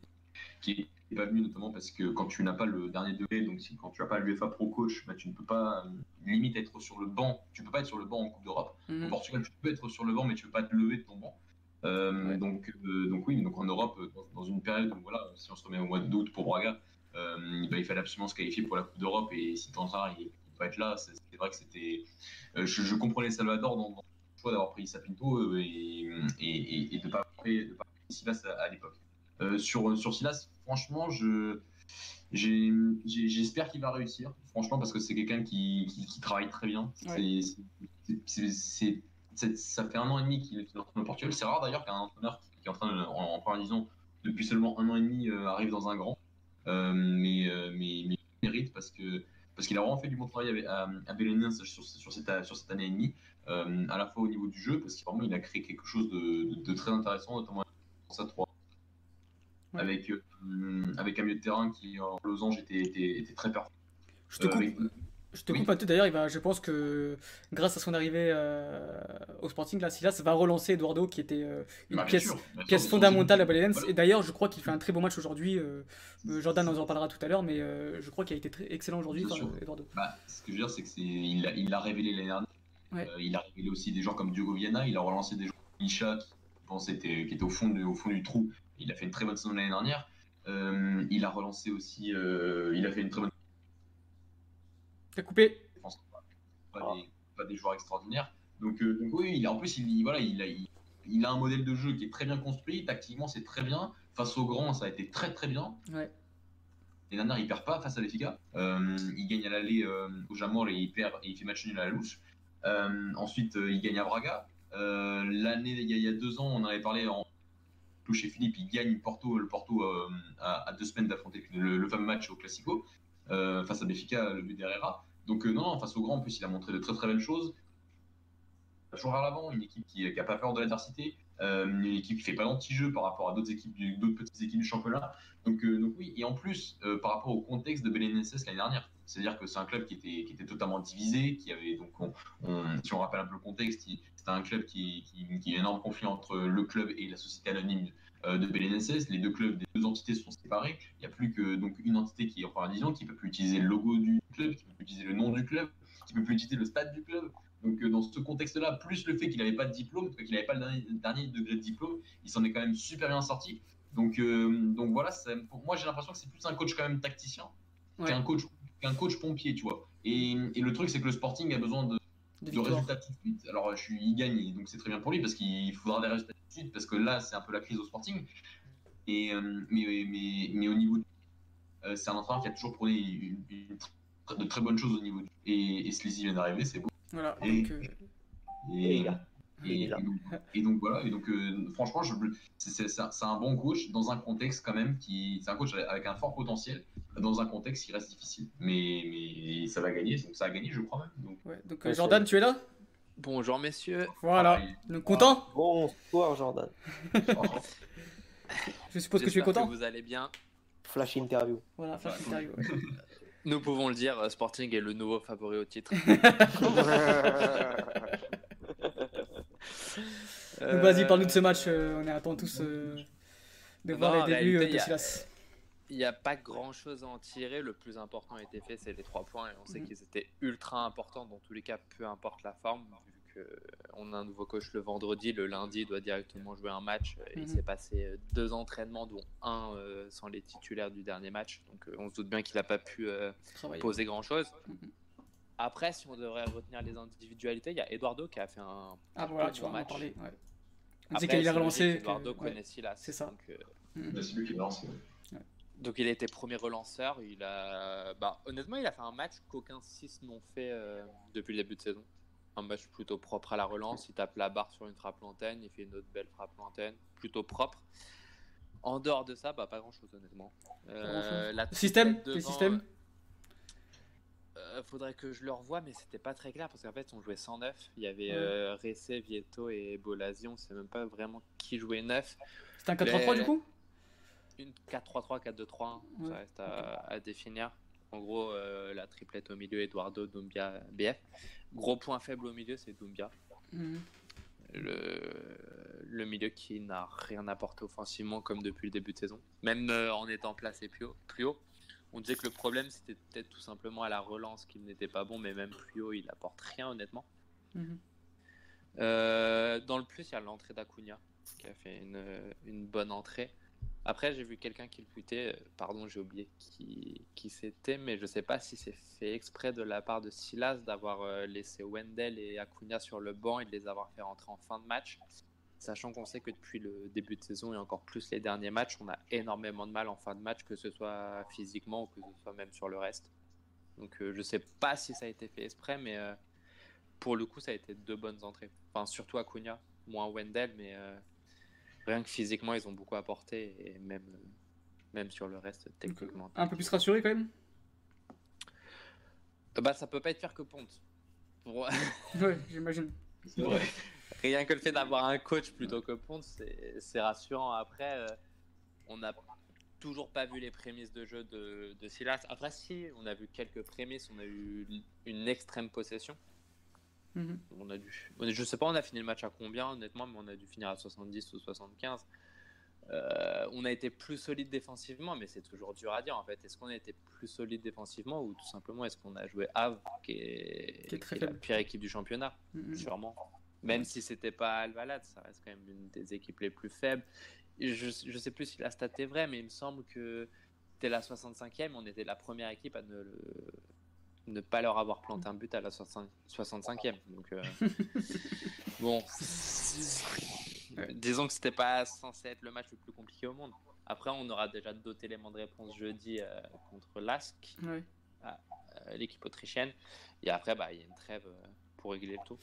qui n'est pas venu notamment parce que quand tu n'as pas le dernier degré, donc si, quand tu n'as pas l'UFA Pro Coach, bah, tu ne peux pas euh, limite être sur le banc. Tu peux pas être sur le banc en Coupe d'Europe. Au Mhm. Portugal, tu peux être sur le banc, mais tu peux pas te lever de ton banc. Euh, Ouais. donc, euh, donc oui, donc en Europe, dans, dans une période où voilà, si on se remet au mois d'août pour Braga, euh, bah, il fallait absolument se qualifier pour la Coupe d'Europe et si Tanzar il ne peut pas être là, c'est vrai que c'était. je, je comprenais Salvador dans, dans le choix d'avoir pris Sapinto et, et, et, de ne pas pris Silas à, à l'époque. Euh, sur, sur Silas, franchement, je. J'espère qu'il va réussir, franchement, parce que c'est quelqu'un qui, qui, qui travaille très bien. Ouais. C'est- ça fait un an et demi qu'il est entraîneur au Portugal. C'est rare d'ailleurs qu'un entraîneur qui, est en train de, en, en première division depuis seulement un an et demi euh, arrive dans un grand. Euh, mais, euh, mais, mais il mérite parce que parce qu'il a vraiment fait du bon travail avec, à, à sur, sur, cette, sur cette année et demie, euh, à la fois au niveau du jeu, parce qu'il vraiment il a créé quelque chose de, de, de très intéressant, notamment sa 3 Ouais. avec, euh, avec un milieu de terrain qui en losange était, était, était très performant. Je te Euh, coupe, avec- je te oui. coupe Mathieu, d'ailleurs, il va, je pense que grâce à son arrivée euh, au Sporting, là, Silas va relancer Eduardo qui était euh, une Bah, pièce, sûr, sûr, fondamentale à voilà. Et d'ailleurs, je crois qu'il fait un très beau match aujourd'hui. euh, Jordan nous en parlera tout à l'heure, mais je crois qu'il a été très excellent aujourd'hui. Eduardo. Bah, ce que je veux dire, c'est que c'est il l'a il révélé l'année dernière. Ouais. Il a révélé aussi des gens comme Diogo Viana. Il a relancé des gens comme Isha qui, je pense, était, qui était au fond, du, au fond du trou. Il a fait une très bonne saison l'année dernière. Il a relancé aussi. il a fait une très bonne T'as coupé. Pas Ah. des- pas des joueurs extraordinaires. Donc, euh, donc oui, il, en plus, il, voilà, il, a, il, il a un modèle de jeu qui est très bien construit. Tactiquement, c'est très bien. Face aux grands, ça a été très très bien. Ouais. Les dernières, il perd pas face à Benfica. Euh, il gagne à l'aller euh, au Jamor et il perd et il fait match nul à la louche. Euh, ensuite, il gagne à Braga. L'année, il, y a- il y a deux ans, on en avait parlé en chez Philippe, il gagne Porto, le Porto euh, à, à deux semaines d'affronter le, le fameux match au Classico euh, face à Benfica, le but d'Herrera. Donc euh, non, face au grand, en plus, il a montré de très très belles choses. Toujours à l'avant, une équipe qui n'a pas peur de l'adversité, euh, une équipe qui fait pas d'anti-jeu par rapport à d'autres équipes, d'autres petites équipes du championnat. Donc, euh, donc oui, et en plus, euh, par rapport au contexte de Belenenses l'année dernière, c'est-à-dire que c'est un club qui était, qui était totalement divisé, qui avait donc, on- on- si on rappelle un peu le contexte, c'était un club qui, qui, qui a un énorme conflit entre le club et la société anonyme euh, de Belenenses. Les deux clubs, les deux entités sont séparées. Il n'y a plus que donc une entité qui est en première division, qui peut plus utiliser le logo du club, qui peut plus utiliser le nom du club, qui peut plus utiliser le stade du club. Donc euh, dans ce contexte-là, plus le fait qu'il n'avait pas de diplôme, qu'il n'avait pas le dernier, dernier degré de diplôme, il s'en est quand même super bien sorti. Donc, euh, donc voilà, ça- pour moi j'ai l'impression que c'est plus un coach quand même tacticien Ouais. qu'un coach, qu'un coach pompier, tu vois. Et, et le truc c'est que le Sporting a besoin de, résultats tout de suite. Alors je suis, il gagne, donc c'est très bien pour lui parce qu'il faudra des résultats tout de suite parce que là c'est un peu la crise au Sporting. Et, euh, mais, mais, mais au niveau, du- euh, c'est un entraîneur qui a toujours prôné une- une tr- de très bonnes choses au niveau du. Et, et Sleazy vient d'arriver, c'est beau. Voilà. Et- Donc, euh, et, Et donc, et donc voilà, et donc euh, franchement, je, c'est, c'est- c'est un- bon coach dans un contexte quand même qui, c'est un coach avec un fort potentiel dans un contexte qui reste difficile. Mais, mais ça va gagner, donc ça a gagné, je crois même. Donc, ouais. Donc, euh, Jordan, tu es là? Bonjour messieurs. Voilà. pareil. Donc, content Bonsoir Jordan. *laughs* Je suppose que tu es content vous allez bien. Flash interview. Voilà, flash interview. ouais. *laughs* Nous pouvons le dire, euh, Sporting est le nouveau favori au titre. *laughs* Donc, vas-y, parle-nous de ce match. euh, on attend tous euh, de voir Non, les débuts euh, de Silas. Il n'y a pas grand chose à en tirer. Le plus important a été fait, c'est les trois points. Et on sait Mhm. qu'ils étaient ultra importants dans tous les cas, peu importe la forme. Vu qu'on a un nouveau coach le vendredi, le lundi, il doit directement jouer un match. Il Mhm. s'est passé euh, deux entraînements, dont un euh, sans les titulaires du dernier match. Donc euh, on se doute bien qu'il n'a pas pu euh, poser grand chose. Mhm. Après, si on devrait retenir les individualités, il y a Eduardo qui a fait un. Ah, voilà, tu bon vas en match. parler. Ouais. On Après, disait qu'il logique, que- Eduardo ouais. connaît c'est ça. Donc, euh, Bah, c'est lui qui balance. donc il a été premier relanceur. Il a, bah, honnêtement, il a fait un match qu'aucun 6 n'ont fait euh, depuis le début de saison. Un match plutôt propre à la relance. Il tape la barre sur une frappe lointaine. Il fait une autre belle frappe lointaine, plutôt propre. En dehors de ça, bah, pas grand chose honnêtement. Euh, la devant, système? Euh, Faudrait que je le revoie, mais c'était pas très clair parce qu'en fait on jouait 109. Il y avait euh, Ressé, Vieto et Bolasi. On sait même pas vraiment qui jouait 9. C'était un 4-3-3 du coup? Une 4-3-3, 4-2-3, Ouais. ça reste à, à définir. En gros, euh, la triplette au milieu, Eduardo, Doumbia, BF. Gros point faible au milieu, c'est Doumbia. Mhm. Le, le milieu qui n'a rien apporté offensivement comme depuis le début de saison. Même euh, en étant placé plus haut, plus haut. On disait que le problème c'était peut-être tout simplement à la relance qu'il n'était pas bon, mais même plus haut, il apporte rien honnêtement. Mhm. Euh, dans le plus, il y a l'entrée d'Acuna qui a fait une, une bonne entrée. Après, j'ai vu quelqu'un qui le tweetait, euh, pardon, j'ai oublié qui, qui c'était, mais je sais pas si c'est fait exprès de la part de Silas d'avoir euh, laissé Wendell et Acuna sur le banc et de les avoir fait rentrer en fin de match. Sachant qu'on sait que depuis le début de saison et encore plus les derniers matchs, on a énormément de mal en fin de match, que ce soit physiquement ou que ce soit même sur le reste. Donc euh, je sais pas si ça a été fait exprès, mais euh, pour le coup, ça a été deux bonnes entrées. Enfin, surtout Acuna, moins Wendell, mais euh, rien que physiquement, ils ont beaucoup apporté et même, euh, même sur le reste, techniquement. Un peu plus rassuré quand même? Bah, ça peut pas être pire que Ponte. Pour- Ouais, j'imagine. C'est vrai. *laughs* Rien que le fait d'avoir un coach plutôt que Ponte, c'est rassurant. Après, euh, on n'a toujours pas vu les prémices de jeu de, de Silas. Après, si, on a vu quelques prémices. On a eu une extrême possession. Mhm. On a dû, on- je sais pas, on a fini le match à combien honnêtement, mais on a dû finir à 70 ou 75. Euh, on a été plus solide défensivement, mais c'est toujours dur à dire en fait. Est-ce qu'on a été plus solide défensivement ou tout simplement est-ce qu'on a joué Havre, qui est, Qui est très qui est la pire équipe du championnat? Mhm. Sûrement. Même si c'était pas Alvalade, ça reste quand même une des équipes les plus faibles. Je, je sais plus si la stat est vraie, mais il me semble que c'était la 65e, on était la première équipe à ne, le- ne pas leur avoir planté un but à la 65e. Donc, euh, *laughs* bon, disons que c'était pas censé être le match le plus compliqué au monde. Après, on aura déjà d'autres éléments de réponse jeudi euh, contre l'ASK, Ouais. euh, l'équipe autrichienne. Et après, bah, il y a une trêve euh, pour régler le tout.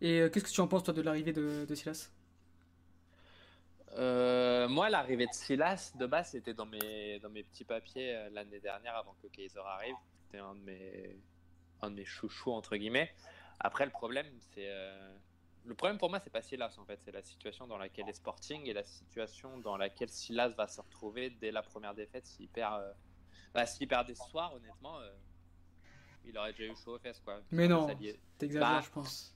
Et euh, qu'est-ce que tu en penses, toi, de l'arrivée de, de Silas? Euh, moi, l'arrivée de Silas, de base, c'était dans mes, dans mes petits papiers euh, l'année dernière avant que Kaiser arrive. C'était un de mes, un de mes chouchous, entre guillemets. Après, le problème, c'est. euh, Le problème pour moi, c'est pas Silas, en fait. C'est la situation dans laquelle est Sporting et la situation dans laquelle Silas va se retrouver dès la première défaite. S'il perd, euh, bah, s'il perdait ce soir, honnêtement, euh, il aurait déjà eu chaud aux fesses, quoi. Mais non. T'exagères, Bah, je pense.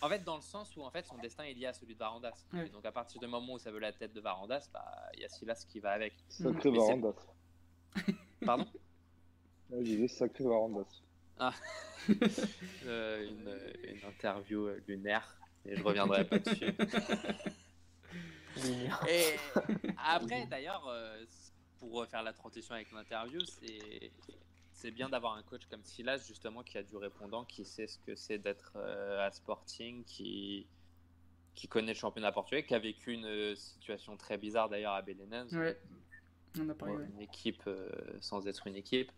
en fait, dans le sens où en fait son destin est lié à celui de Varandas. Ouais. Et donc à partir du moment où ça veut la tête de Varandas, bah il y a Silas qui va avec. Sacré Varandas. Pardon? Ouais, J'ai dit sacré Varandas. *laughs* Euh, une, une interview lunaire et je reviendrai pas dessus. Et après d'ailleurs, euh, pour refaire la transition avec l'interview, c'est c'est bien d'avoir un coach comme Silas justement qui a du répondant, qui sait ce que c'est d'être euh, à Sporting, qui qui connaît le championnat portugais, qui a vécu une euh, situation très bizarre d'ailleurs à Belenenses. Ouais. On a parlé, ouais. une équipe euh, sans être une équipe.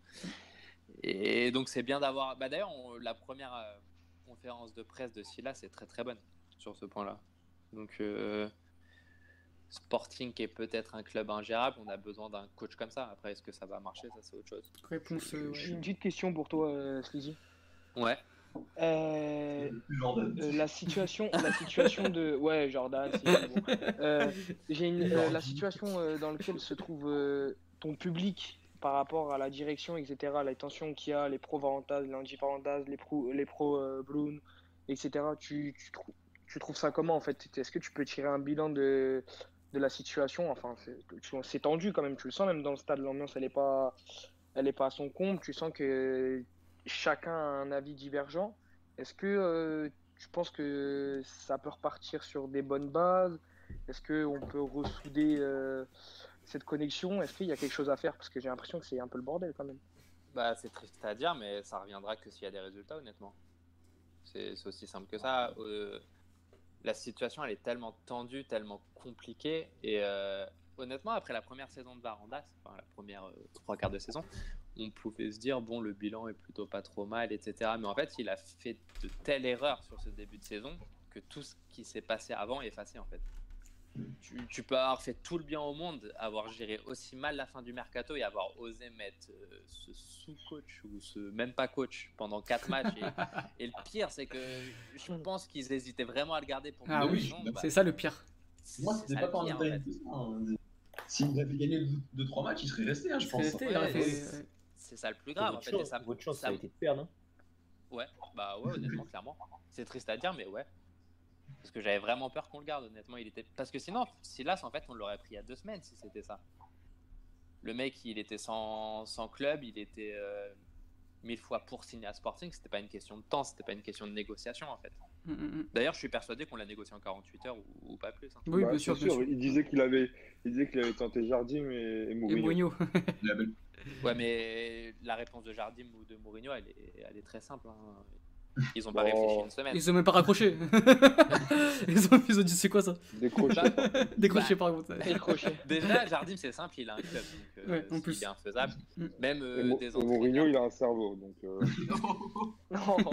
Et donc c'est bien d'avoir. Bah, D'ailleurs, on- la première euh, conférence de presse de Silas est très très bonne sur ce point-là. Donc Sporting est peut-être un club ingérable, on a besoin d'un coach comme ça. Après, est-ce que ça va marcher? Ça, c'est autre chose. Réponse, euh, J'ai une petite question pour toi, euh, Sleazy. Ouais. Euh, euh, la situation, la situation de, *laughs* ouais, Jordan. c'est bon. Euh, J'ai une, euh, la situation euh, dans laquelle se trouve euh, ton public par rapport à la direction, etc. La tension qu'il y a, les pro Varandas, les anti Varandas, les pro, les pro euh, Bloom, etc. Tu, tu, trou- tu trouves ça comment en fait? Est-ce que tu peux tirer un bilan de, de la situation Enfin, c'est- tendu quand même. Tu le sens même dans le stade, l'ambiance elle est pas, elle est pas à son compte. Tu sens que chacun a un avis divergent. Est-ce que euh, tu penses que ça peut repartir sur des bonnes bases? Est-ce qu'on peut ressouder euh, cette connexion? Est-ce qu'il y a quelque chose à faire? Parce que j'ai l'impression que c'est un peu le bordel quand même. Bah, c'est triste à dire, mais ça reviendra que s'il y a des résultats, honnêtement. C'est aussi simple que ça. Euh, la situation, elle est tellement tendue, tellement compliquée. Et euh, honnêtement, après la première saison de Varandas, enfin la première euh, trois quarts de saison, on pouvait se dire, bon, le bilan est plutôt pas trop mal, etc. Mais en fait, il a fait de telles erreurs sur ce début de saison que tout ce qui s'est passé avant est effacé, en fait. Tu, tu peux avoir fait tout le bien au monde, avoir géré aussi mal la fin du mercato et avoir osé mettre euh, ce sous-coach ou ce même pas coach pendant quatre matchs. Et, *laughs* et le pire, c'est que je pense qu'ils hésitaient vraiment à le garder pour Ah oui, saisons. Bah, C'est ça le pire. Moi, c'est c'était pas par hein. S'il avait gagné 2-3 matchs, il serait resté, hein, je pense. Resté, Ouais, fait-. C'est ça le plus grave. En votre, fait, ça- votre chance, ça- ça a été de perdre. hein. Ouais, bah ouais, honnêtement, clairement. C'est triste à dire, mais ouais. Parce que j'avais vraiment peur qu'on le garde, honnêtement. Il était... Parce que sinon, Silas, en fait, on l'aurait pris il y a deux semaines si c'était ça. Le mec, il était sans, sans club, il était euh, mille fois pour signer à Sporting. C'était pas une question de temps, c'était pas une question de négociation, en fait. Mm, mm, mm. D'ailleurs, je suis persuadé qu'on l'a négocié en 48 heures ou, ou pas plus. hein. Oui, Bah, bien c'est sûr, bien sûr. Il disait qu'il avait, il disait qu'il avait tenté Jardim et, et Et Mourinho. Mourinho. La *laughs* belle- Ouais, mais la réponse de Jardim ou de Mourinho, elle est, elle est très simple. hein. Ils ont pas Oh. réfléchi une semaine. Ils ont même pas raccroché. *laughs* ils, ont, ils ont dit c'est quoi ça Décroché. *laughs* Décroché Bah. par contre. *laughs* Décroché. Déjà, Jardim, c'est simple, il a un club. Donc, euh, Ouais, en s'il plus. est infaisable. Mm. Même euh, des et Mourinho, entraîneurs. il a un cerveau. Donc, euh, Non.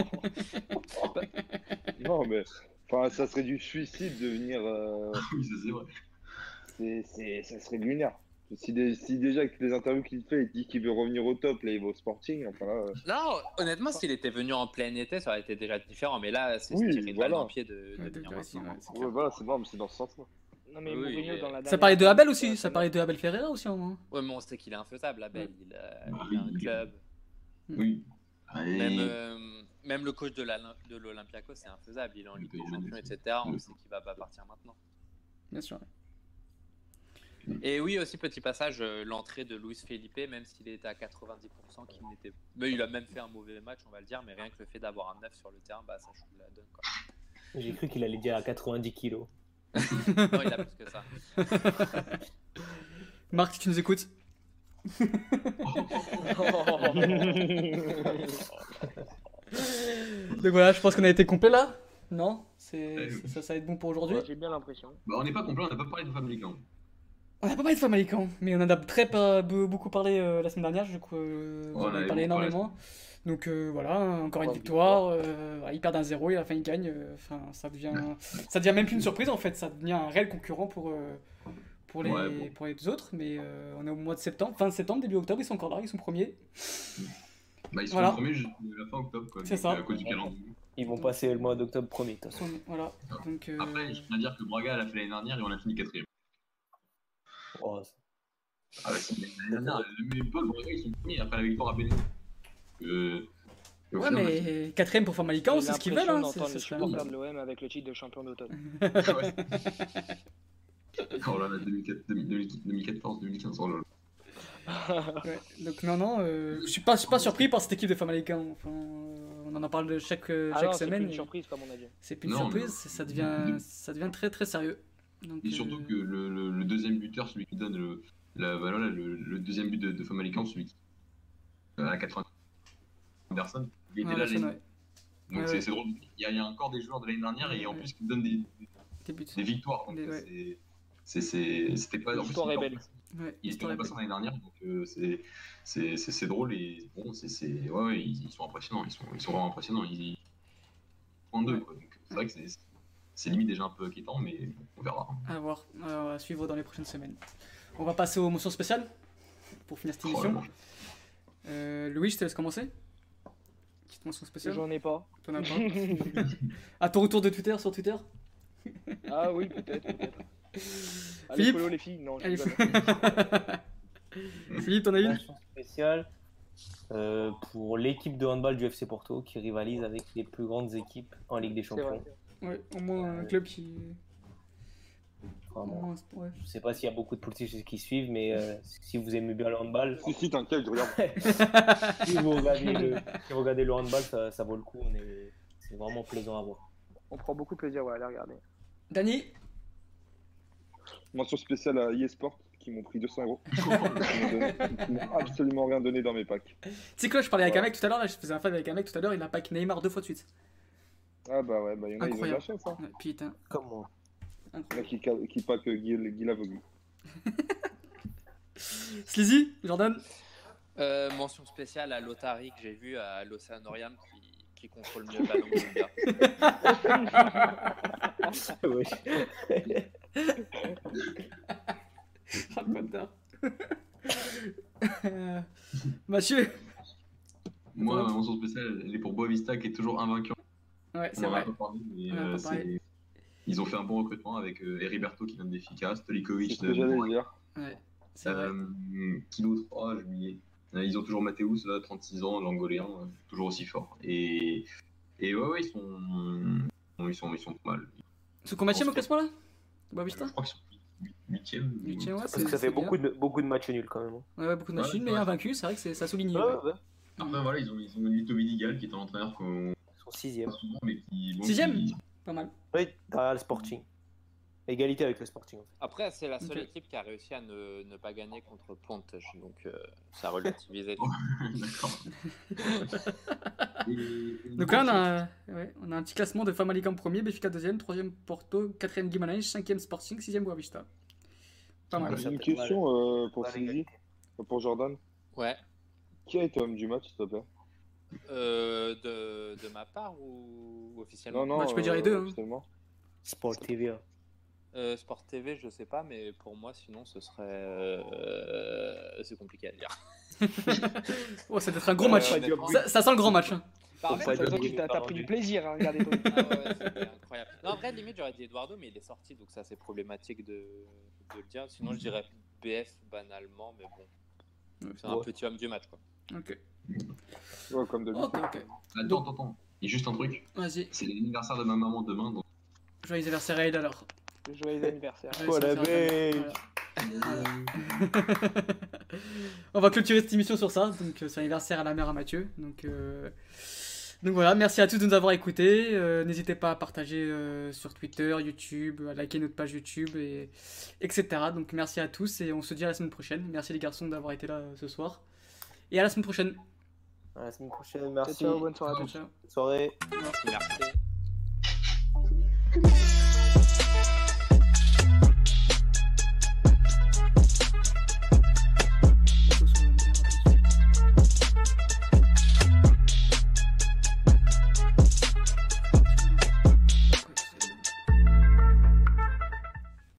non, mais enfin, ça serait du suicide de venir. euh, oui, ça c'est vrai. c'est, c'est- ça serait lunaire. Si, des- si déjà avec les interviews qu'il fait, il dit qu'il veut revenir au top, là, il va au Sporting. Enfin là, euh, Non, honnêtement, s'il était venu en plein été, ça aurait été déjà différent. Mais là, c'est Oui, balle voilà. dans le pied de, de Ouais, venir ouais, maintenant. ouais, voilà, c'est bon, mais c'est dans ce sens-là. Non mais Oui, Mourinho et- dans la Ça parlait de Abel aussi, ça- parlait de Abel Ferreira aussi. Hein. Ouais, mais on sait qu'il est infaisable, Abel. Il a, il a un club. Oui. Même, euh, même le coach de la- de l'Olympiakos, c'est infaisable. Il est en Ligue des Champions, etc. On sait qu'il va pas partir maintenant. Bien sûr. Et oui, aussi petit passage, euh, l'entrée de Luis Felipe, même s'il était à 90%, qu'il n'était. Mais il a même fait un mauvais match, on va le dire, mais rien que le fait d'avoir un 9 sur le terrain, bah ça change la donne. Quoi. J'ai cru qu'il allait dire à 90 kilos. Non, il a plus que ça. *laughs* Marc, tu nous écoutes? *laughs* Donc voilà, je pense qu'on a été complet là? Non? C'est ça, ça va être bon pour aujourd'hui? J'ai bien l'impression. Bah, on n'est pas complet, on n'a pas parlé de Family Camp. On n'a pas parlé de Famalicão, mais on en a très pas, beaucoup parlé euh, la semaine dernière, je crois. euh, Ouais, on en a parlé énormément. Donc euh, voilà, encore une victoire. euh, ils perdent un 0 et à la fin ils gagnent. euh, Enfin, ça devient, ça devient même plus une surprise en fait. Ça devient un réel concurrent pour, euh, pour, les, Ouais, bon. pour les deux autres. Mais euh, on est au mois de septembre, fin de septembre, début octobre, ils sont encore là, ils sont premiers. Bah, ils sont Voilà. premiers jusqu'à la fin octobre, quoi. C'est donc, ça. À cause du calendrier. Ils vont passer le mois d'octobre premier. de toute Ils façon. sont- voilà. Donc, euh, Après, je tiens à dire que Braga l'a fait l'année dernière et on a fini quatrième. Oh, Ah, bah, si, l'année dernière, mais pas Braga, ils sont premiers après la victoire à Benet. Euh, ouais, final, mais quatrième pour Famalicão, c'est ce qu'ils veulent. Hein. c'est- que- supporters de l'OM avec le titre de champion d'automne. *laughs* ouais. *laughs* Oh là là, 2004, 2014, 2015, oh là là. *laughs* Ouais, donc non, non, euh, je suis pas, je suis pas surpris par cette équipe de Famalicão. Enfin, euh, on en parle de chaque, euh, Ah chaque non, c'est plus semaine. une surprise comme on a dit. C'est plus une Non, surprise, mais- c'est- ça devient, ça devient très très sérieux. Donc, Et surtout euh, que le, le- le deuxième buteur, celui qui donne le, la, bah, voilà, le, le deuxième but de, de Famalicão, celui qui euh, à 80 Anderson, il était ouais, là l'année- ouais, Donc Ouais, c'est ouais. drôle. Il y, a, il y a encore des joueurs de l'année dernière et en plus qui donnent des, des buts. des victoires. C'était pas. L'histoire il est belle. Ouais, Il était l'histoire est remplaçant l'année dernière, donc euh, c'est- c'est c'est- c'est drôle et bon, c'est c'est- ouais, ouais, ils, ils sont impressionnants, ils sont, ils sont vraiment impressionnants. Ils, point deux, quoi. Donc c'est vrai que c'est c'est limite déjà un peu inquiétant, mais on verra. À voir, à suivre dans les prochaines semaines. On va passer aux motions spéciales pour finir cette émission. Euh, Louis, je te laisse commencer. Petite mention spéciale. J'en ai pas. T'en as pas *laughs* À ton retour de Twitter sur Twitter ah oui, peut-être, peut-être. Allez, Philippe follow les filles. Non, je Allez, rigole. *laughs* Philippe, t'en as une Mention spéciale euh, pour l'équipe de handball du FC Porto qui rivalise avec les plus grandes équipes en Ligue des C'est vrai. Ouais, au moins un club qui. au Vraiment. moins, ouais. Je sais pas s'il y a beaucoup de politiciens qui suivent, mais euh, si vous aimez bien le handball, Si, si, t'inquiète, je regarde. *laughs* si vous regardez le, si vous regardez le handball, ça, ça vaut le coup. est- C'est vraiment plaisant à voir. On prend beaucoup de plaisir ouais, à les regarder. Dany Mention spéciale à eSport qui m'ont pris 200 euros. *laughs* Qui m'ont absolument rien donné dans mes packs. Tu sais quoi, je parlais avec un mec tout à l'heure, là, je faisais un fan avec un mec tout à l'heure, il a pack Neymar deux fois de suite. Ah bah ouais, bah il y en a, ils ont de la chance. Hein. Ouais, putain, Comme moi. Il y en a incroyable. qui, qui pack euh, Guy, Guy Lavoglu. *laughs* Sleazy, Jordan? Euh, mention spéciale à Lotari que j'ai vu à l'Océan Orient qui, qui contrôle mieux le ballon que le gars. Oui. *laughs* Ah, bâtard. *laughs* Euh, Mathieu? Moi, ma mention spéciale, elle est pour Boavista qui est toujours invaincu. Ouais, c'est vrai. pas parlé, mais On a euh, pas parlé. c'est- ils ont fait un bon recrutement avec euh, Heriberto qui vient d'Effica, C'est Stolikovic ce de que j'allais dire. Ouais, c'est vrai. Euh, qui d'autre? Oh, j'ai oublié. Ils ont toujours Mathéus, là, 36 ans, l'Angolien, euh, toujours aussi fort. Et, et ouais, ouais, ils sont, ils sont, ils sont pas mal. Ils sont combien au classement là? Boavista Je crois qu'ils sont 8ème. Huitième, ouais, Parce c'est- que ça c'est fait beaucoup de, beaucoup de matchs nuls quand même. hein. Ouais, ouais, beaucoup de Ouais, machines, c'est mais vrai. invaincu, c'est vrai que c'est- ça souligne. Ouais, ouais. ouais. Après, voilà, ils ont, ils ont Lito Vidigal qui est un entraîneur qu'on sixième. Sixième Pas mal. Oui, derrière le Sporting. Égalité avec le Sporting. en fait. Après, c'est la seule équipe qui a réussi à ne, ne pas gagner contre Pontes, donc euh, ça a relativisé. *laughs* D'accord. Et- *laughs* et Donc là, on a, ouais, on a un petit classement de Famalicão premier, Benfica deuxième, troisième Porto, quatrième Guimarães, cinquième Sporting, sixième Boavista. Pas mal. J'ai une question euh, pour l'égalité. pour Jordan. Ouais. Qui a été homme du match, s'il te plaît? Euh, de, de ma part ou officiellement Non, non, Bah, tu peux dire les deux, hein. Sport TV. hein. Euh, Sport TV, je sais pas, mais pour moi, sinon, ce serait. euh, c'est compliqué à dire. *laughs* Oh, ça doit être un gros Euh, match. Ça, ça sent le grand match. hein. T'as pris du plaisir à regarder *laughs* ton. Ah ouais, c'était incroyable. Non, en vrai, limite, j'aurais dit Eduardo, mais il est sorti, donc ça, c'est problématique de, de le dire. Sinon, je dirais BF banalement, mais bon. C'est un Ouais. petit homme du match, quoi. Ok. Ouais, comme d'habitude. Oh, okay. Attends, attends, attends. Il y a juste un truc. C'est l'anniversaire de ma maman demain. Donc... Joyeux anniversaire à elle alors. Joyeux anniversaire. Joyeux la *laughs* On va clôturer cette émission sur ça. Donc, euh, c'est l'anniversaire à la mère à Mathieu. Donc. Euh, donc voilà, merci à tous de nous avoir écoutés. Euh, n'hésitez pas à partager sur Twitter, YouTube, à liker notre page YouTube, et, etc. Donc merci à tous et on se dit à la semaine prochaine. Merci les garçons d'avoir été là ce soir. Et à la semaine prochaine. À la semaine prochaine, merci. Ciao, ciao bonne soirée à. Bonne soirée. Merci. merci.